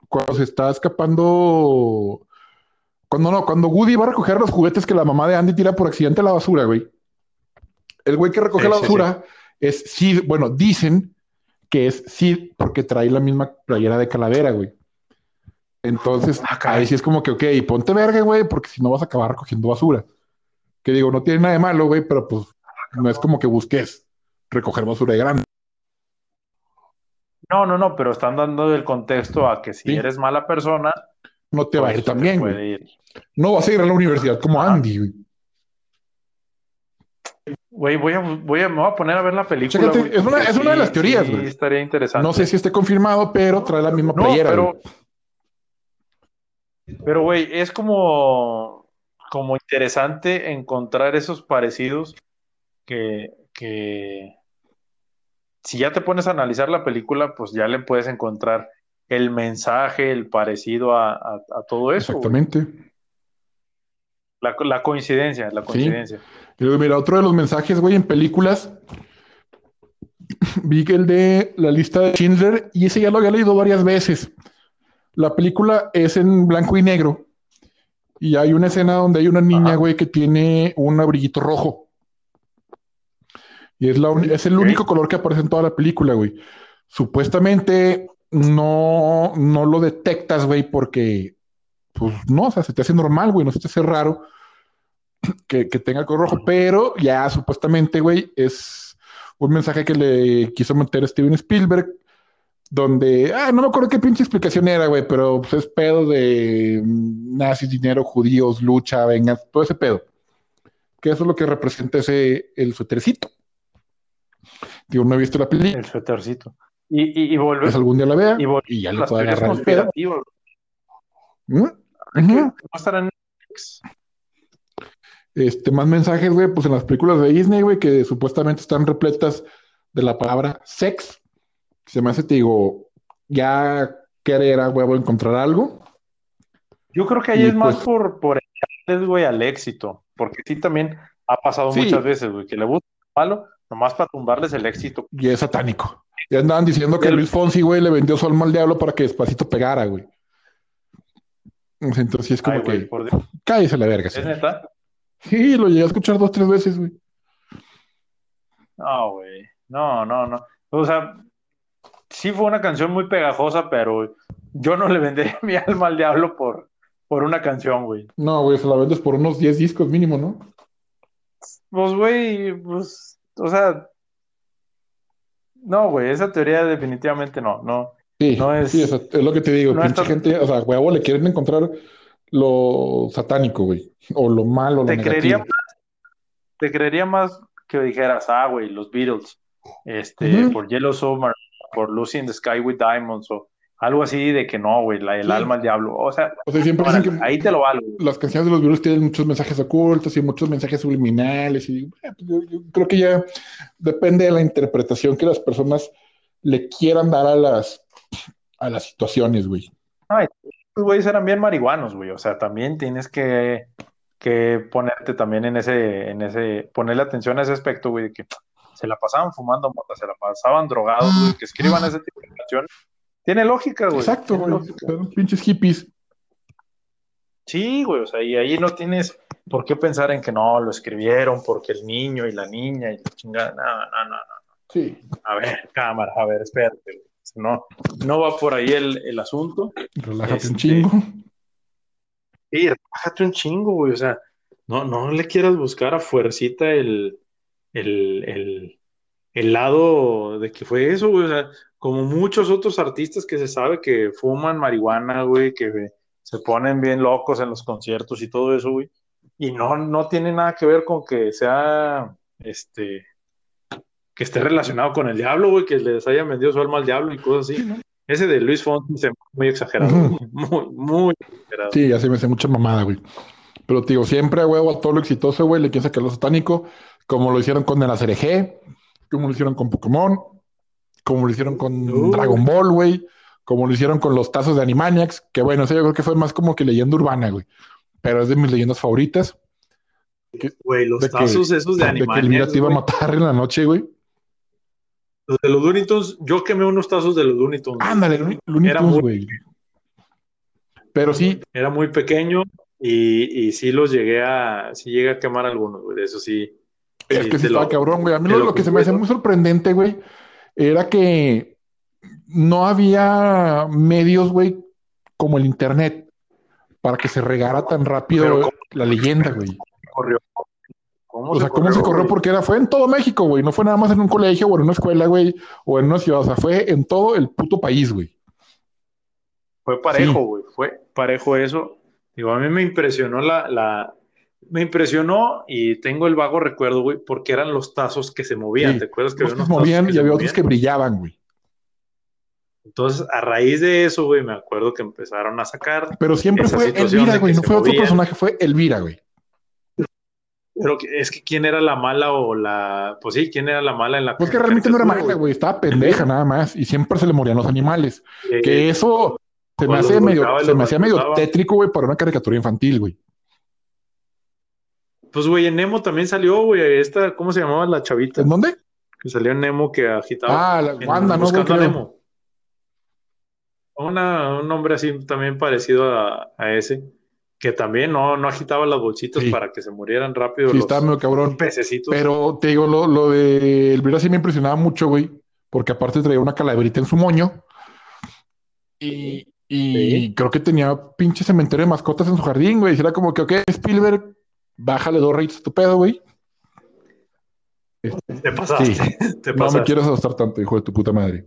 cuando se está escapando, cuando no, cuando Woody va a recoger los juguetes que la mamá de Andy tira por accidente a la basura, güey. El güey que recoge la basura es Sid, bueno, dicen que es Sid porque trae la misma playera de calavera, güey. Entonces, ah, ahí sí es como que, ok, ponte verga, güey, porque si no vas a acabar recogiendo basura. Que digo, no tiene nada de malo, güey, pero pues no es como que busques recoger basura de grande. No, no, no, pero están dando el contexto a que si eres mala persona, no te va a ir pues, tan bien, güey. No vas a ir a la universidad como Andy, güey. Güey, voy a, voy a, me voy a poner a ver la película. es, una, es una de las teorías, güey. Sí, estaría interesante. No sé si esté confirmado, pero trae la misma playera. No, pero, pero, güey, es como, como interesante encontrar esos parecidos que, que si ya te pones a analizar la película, pues ya le puedes encontrar el mensaje, el parecido a, todo eso. Exactamente. La, la, coincidencia, la coincidencia. mira, otro de los mensajes, güey, en películas, vi que el de la lista de Schindler, y ese ya lo había leído varias veces. La película es en blanco y negro. Y hay una escena donde hay una niña, güey, que tiene un abriguito rojo. Y es, la es el único color que aparece en toda la película, güey. Supuestamente no, no lo detectas, güey, porque, pues no, o sea, se te hace normal, güey, no se te hace raro que, que tenga color rojo, pero ya supuestamente, güey, es un mensaje que le quiso meter Steven Spielberg donde, ah, no me acuerdo qué pinche explicación era, güey, pero pues, es pedo de nazis, dinero, judíos, lucha, venga, todo ese pedo. Que eso es lo que representa ese, el suétercito. Digo, no he visto la película. El suétercito. Y, y, y volver. Pues algún día la vea y, ya le puedo agarrar el pedo. ¿Mm? en Este, más mensajes, güey, pues en las películas de Disney, güey, que supuestamente están repletas de la palabra sex se me hace, te digo, ya querer a huevo encontrar algo. Yo creo que ahí es más pues por, por echarles, güey, al éxito, porque sí también ha pasado muchas veces, güey, que le gusta malo, nomás para tumbarles el éxito. Y es satánico. Ya andaban diciendo que Luis Fonsi, güey, le vendió su alma al diablo para que despacito pegara, güey. Entonces sí es como que. Cállese la verga. ¿Es neta? Sí, lo llegué a escuchar dos, tres veces, güey. No, güey. No, no, no. O sea, sí fue una canción muy pegajosa, pero yo no le vendería mi alma al diablo por, por una canción, güey. No, güey, se la vendes por unos 10 discos mínimo, ¿no? Pues, güey, pues, o sea, no, güey, esa teoría definitivamente no, no. Sí, no es, sí, es, lo que te digo, no pinche gente, o sea, huevo, le quieren encontrar lo satánico, güey, o lo malo, lo te Creería más, te creería más que dijeras, ah, güey, los Beatles, este, por Yellow Summer, por Lucy in the Sky with Diamonds o algo así de que no, güey, el alma al diablo. O sea, siempre dicen que ahí te lo valgo. Las canciones de los Beatles tienen muchos mensajes ocultos y muchos mensajes subliminales. Y pues, yo, creo que ya depende de la interpretación que las personas le quieran dar a las, a las situaciones, güey. Ay, los güeyes eran bien marihuanos, güey. O sea, también tienes que, que ponerte también en ese, en ese, ponerle atención a ese aspecto, güey, de que se la pasaban fumando mota, se la pasaban drogados, güey, que escriban ese tipo de canciones. Tiene lógica, güey. Exacto, güey. Son pinches hippies. Sí, güey, o sea, y ahí no tienes por qué pensar en que no, lo escribieron porque el niño y la niña y la chingada, no, no, no, no. Sí. A ver, cámara, a ver, espérate, güey. No, no va por ahí el, el asunto. Relájate un Este, chingo. Sí, relájate un chingo, güey. O sea, no, no le quieras buscar a fuercita el, el, el, el lado de que fue eso, güey. O sea, como muchos otros artistas que se sabe que fuman marihuana, güey, que se ponen bien locos en los conciertos y todo eso, güey. Y no, no tiene nada que ver con que sea, este, que esté relacionado con el diablo, güey, que les hayan vendido su alma al diablo y cosas así, ¿no? Ese de Luis Fonsi se muy exagerado, güey. muy, muy exagerado. Sí, ya se me hace mucha mamada, güey. Pero digo, siempre huevo a todo lo exitoso, güey, le quieren sacar lo satánico, como lo hicieron con el ACRG, como lo hicieron con Pokémon, como lo hicieron con Uh. Dragon Ball, güey, como lo hicieron con los tazos de Animaniacs, que bueno, eso yo creo que fue más como que leyenda urbana, güey. Pero es de mis leyendas favoritas. Güey, los De que- tazos esos de de que Elvira Animaniacs, te iba a matar en la noche, güey. Los de los Looney Tunes, yo quemé unos tazos de los Looney Tunes. Ándale, Looney Tunes, güey. Pero sí, Era muy pequeño y, y sí los llegué a, sí llegué a quemar algunos, güey. Eso sí. Es sí, que sí te lo- estaba cabrón, güey. A mí lo, que se me hacía muy sorprendente, güey, era que no había medios, güey, como el internet para que se regara tan rápido la leyenda, güey. corrió. ¿Cómo O sea, ¿cómo se corrió? güey? Porque era, fue en todo México, güey. No fue nada más en un colegio o en una escuela, güey, o en una ciudad. O sea, fue en todo el puto país, güey. Fue parejo, Sí. güey. Fue parejo eso. Digo, a mí me impresionó la, la, me impresionó y tengo el vago recuerdo, güey, porque eran los tazos que se movían. Sí. ¿Te acuerdas que había unos tazos movían que y había otros movían? que brillaban, güey. Entonces, a raíz de eso, güey, me acuerdo que empezaron a sacar. Pero siempre fue Elvira, güey. No fue otro personaje, fue Elvira, güey. Pero es que quién era la mala o la. Pues sí, quién era la mala en la. Pues que realmente no era mala, güey. Estaba pendeja nada más. Y siempre se le morían los animales. Eh, Que eso se me hace medio, se me hacía medio tétrico, güey, para una caricatura infantil, güey. Pues, güey, en Nemo también salió, güey, esta, ¿cómo se llamaba la chavita? ¿En dónde? Que salió en Nemo que agitaba. Ah, la en Wanda, ¿no? güey? Buscando a. Nemo. Una- un nombre así también parecido a, a ese, que también no, no agitaba las bolsitas Sí. para que se murieran rápido Sí, los medio cabrón. pececitos. Pero te digo, lo, lo de Elvira sí me impresionaba mucho, güey. Porque aparte traía una calaverita en su moño. Y, y Sí. creo que tenía pinche cementerio de mascotas en su jardín, güey. Y era como que, ok, Spielberg, bájale dos rayitos a tu pedo, güey. Te pasaste, te No me quieres asustar tanto, hijo de tu puta madre.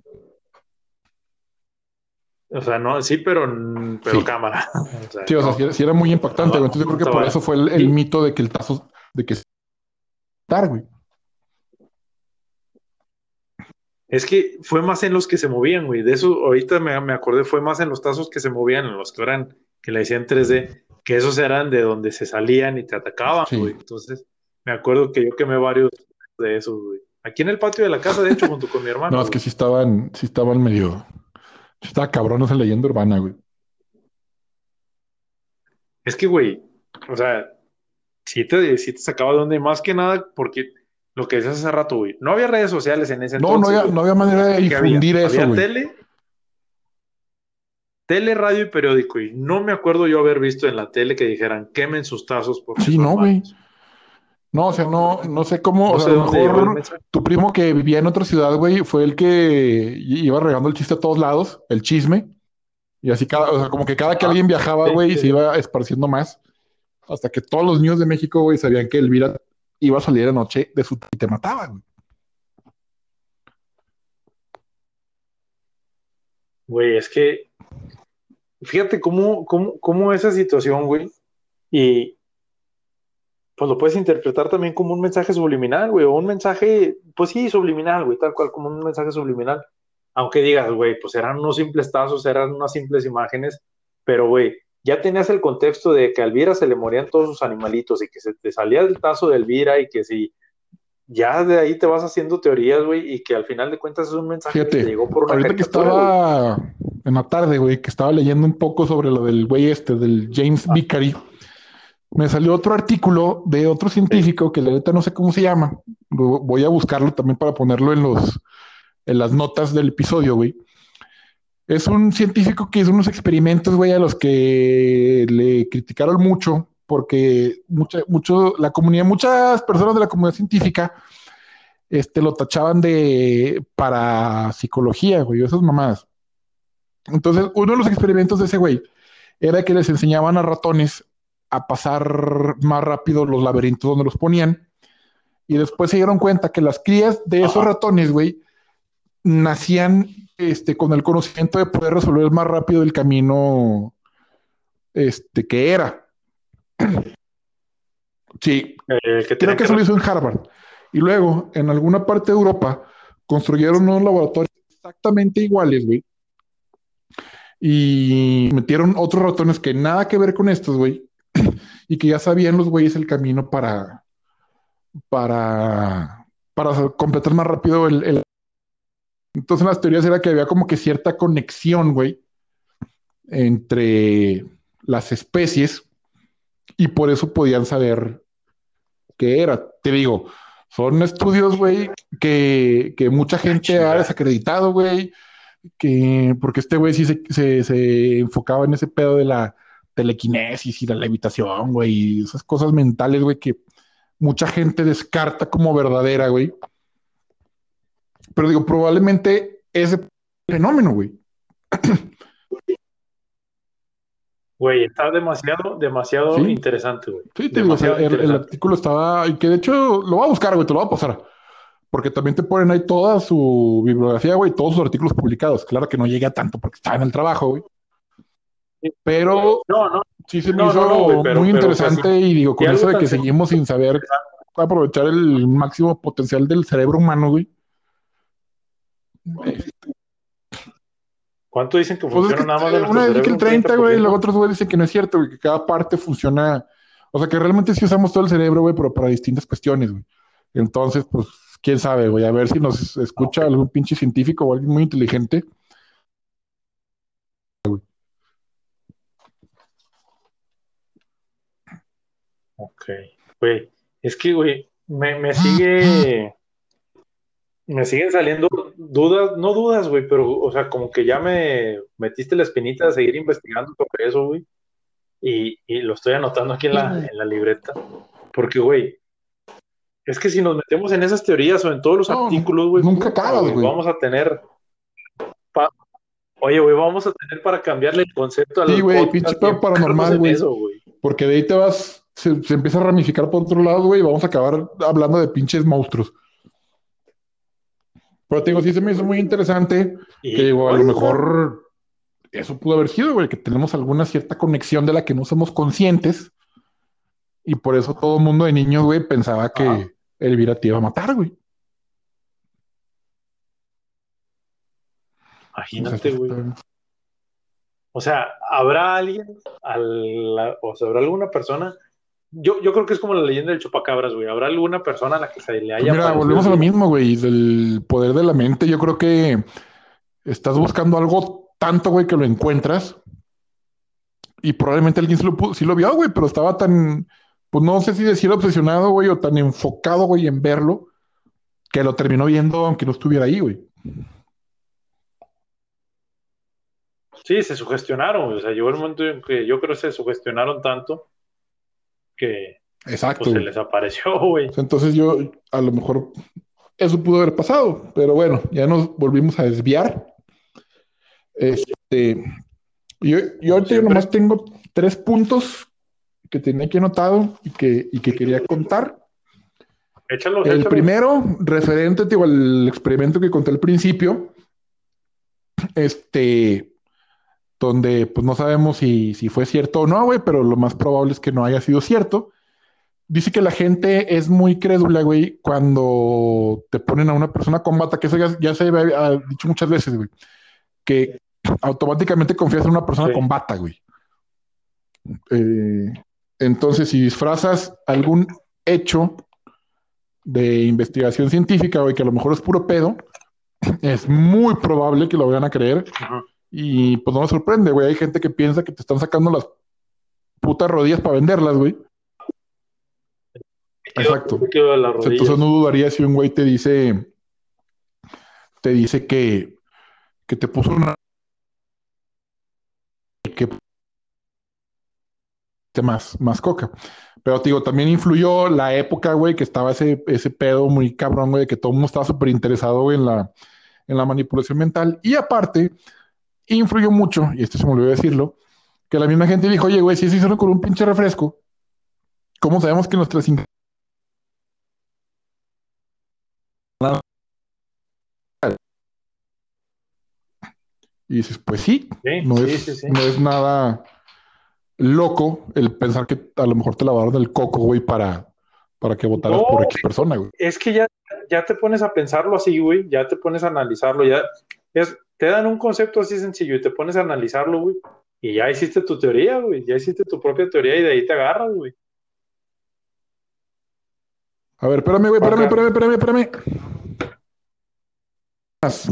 O sea, no, sí, pero, pero Sí. cámara. O sea, Sí, o sea, no. sí era, muy impactante, güey. Entonces yo creo que por eso fue el, el Sí. mito de que el tazo, de que güey. Es que fue más en los que se movían, güey. De eso ahorita me, me acordé, fue más en los tazos que se movían, en los que eran, que le decían 3D, que esos eran de donde se salían y te atacaban, Sí. güey. Entonces, me acuerdo que yo quemé varios de esos, güey. Aquí en el patio de la casa, de hecho, junto con mi hermano. No, es que sí estaban, sí estaban medio, sí estaba cabrones en leyenda urbana, güey. Es que, güey, o sea, sí te, sí te sacaba de donde, más que nada, porque lo que decías hace rato, güey, no había redes sociales en ese No, entonces. no había, güey. no había manera de ¿Qué había? difundir eso, Había güey. tele, tele, radio y periódico. Y no me acuerdo yo haber visto en la tele que dijeran quemen sus tazos porque Sí, no, güey. malos". No, o sea, no, no sé cómo, No o sea, a lo mejor tu primo que vivía en otra ciudad, güey, fue el que iba regando el chiste a todos lados, el chisme. Y así cada, o sea, como que cada que Ah, alguien viajaba, sí, güey, se iba esparciendo más. Hasta que todos los niños de México, güey, sabían que Elvira iba a salir anoche de su y te mataba, güey. Güey, es que fíjate cómo, cómo, cómo esa situación, güey, y pues lo puedes interpretar también como un mensaje subliminal, güey, o un mensaje, pues sí, subliminal, güey, tal cual como un mensaje subliminal. Aunque digas, güey, pues eran unos simples tazos, eran unas simples imágenes, pero, güey, ya tenías el contexto de que a Elvira se le morían todos sus animalitos y que se te salía el tazo de Elvira y que si ya de ahí te vas haciendo teorías, güey, y que al final de cuentas es un mensaje que Fíjate, te llegó por una Ahorita que estaba en la tarde, güey, que estaba leyendo un poco sobre lo del güey este, del James Ah. Vickery, me salió otro artículo de otro científico que la neta no sé cómo se llama. Voy a buscarlo también para ponerlo en los en las notas del episodio, güey. Es un científico que hizo unos experimentos, güey, a los que le criticaron mucho porque mucha, mucho, la comunidad, muchas personas de la comunidad científica este, lo tachaban de para psicología, güey, esas mamadas. Entonces, uno de los experimentos de ese güey era que les enseñaban a ratones a pasar más rápido los laberintos donde los ponían. Y después se dieron cuenta que las crías de esos ratones, güey, nacían este, con el conocimiento de poder resolver más rápido el camino este, que era. Sí, creo que eso lo hizo en Harvard. Y luego, en alguna parte de Europa, construyeron unos laboratorios exactamente iguales, güey. Y metieron otros ratones que nada que ver con estos, güey. y que ya sabían los güeyes el camino para, para, para completar más rápido el, el... Entonces las teorías era que había como que cierta conexión, güey, entre las especies y por eso podían saber qué era. Te digo, son estudios, güey, que, que, mucha gente ha desacreditado, güey, que porque este güey sí se, se, se, enfocaba en ese pedo de la telequinesis y la levitación, güey, y esas cosas mentales, güey, que mucha gente descarta como verdadera, güey. Pero digo, probablemente ese fenómeno, güey. Güey, está demasiado, demasiado interesante, güey. Sí, te digo, el, artículo estaba, y que de hecho lo voy a buscar, güey, te lo voy a pasar. Porque también te ponen ahí toda su bibliografía, güey, todos sus artículos publicados. Claro que no llega tanto porque está en el trabajo, güey. Pero no, no, sí se me hizo muy interesante y digo, con eso de que seguimos sin saber aprovechar el máximo potencial del cerebro humano, güey. ¿Cuánto dicen que funciona pues nada más? Una dice que el 30, güey, y los otros, güey, dicen que no es cierto, güey, que cada parte funciona. O sea, que realmente sí usamos todo el cerebro, güey, pero para distintas cuestiones, güey. Entonces, pues, quién sabe, güey, a ver si nos escucha algún pinche científico o alguien muy inteligente. Ok, güey, es que, güey, me, me sigue me siguen saliendo dudas, no dudas, güey, pero, o sea, como que ya me metiste la espinita de seguir investigando sobre eso, güey. Y, lo estoy anotando aquí en la, en la libreta. Porque, güey, es que si nos metemos en esas teorías o en todos los artículos, güey, nunca acabas, güey. Vamos a tener. Oye, güey, vamos a tener para cambiarle el concepto a Sí, güey, pinche paranormal, güey. Porque de ahí te vas, se, se, empieza a ramificar por otro lado, güey, y vamos a acabar hablando de pinches monstruos. Pero te digo, sí se me hizo muy interesante que digo, a lo mejor eso pudo haber sido, güey, que tenemos alguna cierta conexión de la que no somos conscientes. Y por eso todo el mundo de niños, güey, pensaba que Elvira te iba a matar, güey. Imagínate, güey. O sea, ¿habrá alguien, o sea, habrá alguna persona yo, yo creo que es como la leyenda del chupacabras, güey. ¿Habrá alguna persona a la que se le haya... Mira, volvemos a lo mismo, güey. Del poder de la mente. Yo creo que estás buscando algo tanto, güey, que lo encuentras. Y probablemente alguien sí lo, sí lo vio, güey, pero estaba tan, pues no sé si decir obsesionado, güey, o tan enfocado, güey, en verlo, que lo terminó viendo aunque no estuviera ahí, güey. Sí, se sugestionaron, o sea, llegó el momento en que yo creo que se sugestionaron tanto que Exacto. Pues, se les apareció, güey. Entonces yo, a lo mejor, eso pudo haber pasado, pero bueno, ya nos volvimos a desviar. Este, yo, yo ahorita yo nomás tengo tres puntos que tenía aquí anotado y que, y que quería contar. Échalo, el primero, referente al experimento que conté al principio, este, donde pues no sabemos si, fue cierto o no, güey, pero lo más probable es que no haya sido cierto. Dice que la gente es muy crédula, güey, cuando te ponen a una persona con bata, que eso ya, se ha dicho muchas veces, güey, que automáticamente confías en una persona con bata, güey. Eh, entonces, si disfrazas algún hecho de investigación científica, güey, que a lo mejor es puro pedo, es muy probable que lo vayan a creer. Y pues no me sorprende, güey. Hay gente que piensa que te están sacando las putas rodillas para venderlas, güey. Exacto. Entonces no dudaría si un güey te dice, te dice que, que te puso una que más, más coca. Pero te digo, también influyó la época, güey, que estaba ese, ese pedo muy cabrón, güey, de que todo el mundo estaba súper interesado en la, en la manipulación mental. Y aparte, influyó mucho, y esto se me olvidó decirlo, que la misma gente dijo, oye, güey, si se hicieron con un pinche refresco, ¿cómo sabemos que nuestras Y dices, pues sí, no, es, no es nada loco el pensar que a lo mejor te lavaron el coco, güey, para, para que votaras por X persona, güey. Es que ya, ya te pones a pensarlo así, güey, ya te pones a analizarlo, ya es, te dan un concepto así sencillo y te pones a analizarlo, güey, y ya hiciste tu teoría, güey, ya hiciste tu propia teoría y de ahí te agarras, güey. A ver, espérame, güey, espérame, espérame, espérame, espérame.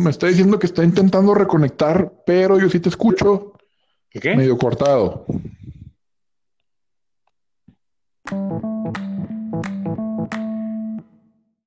Me está diciendo que está intentando reconectar, pero yo sí te escucho ¿Qué? medio cortado.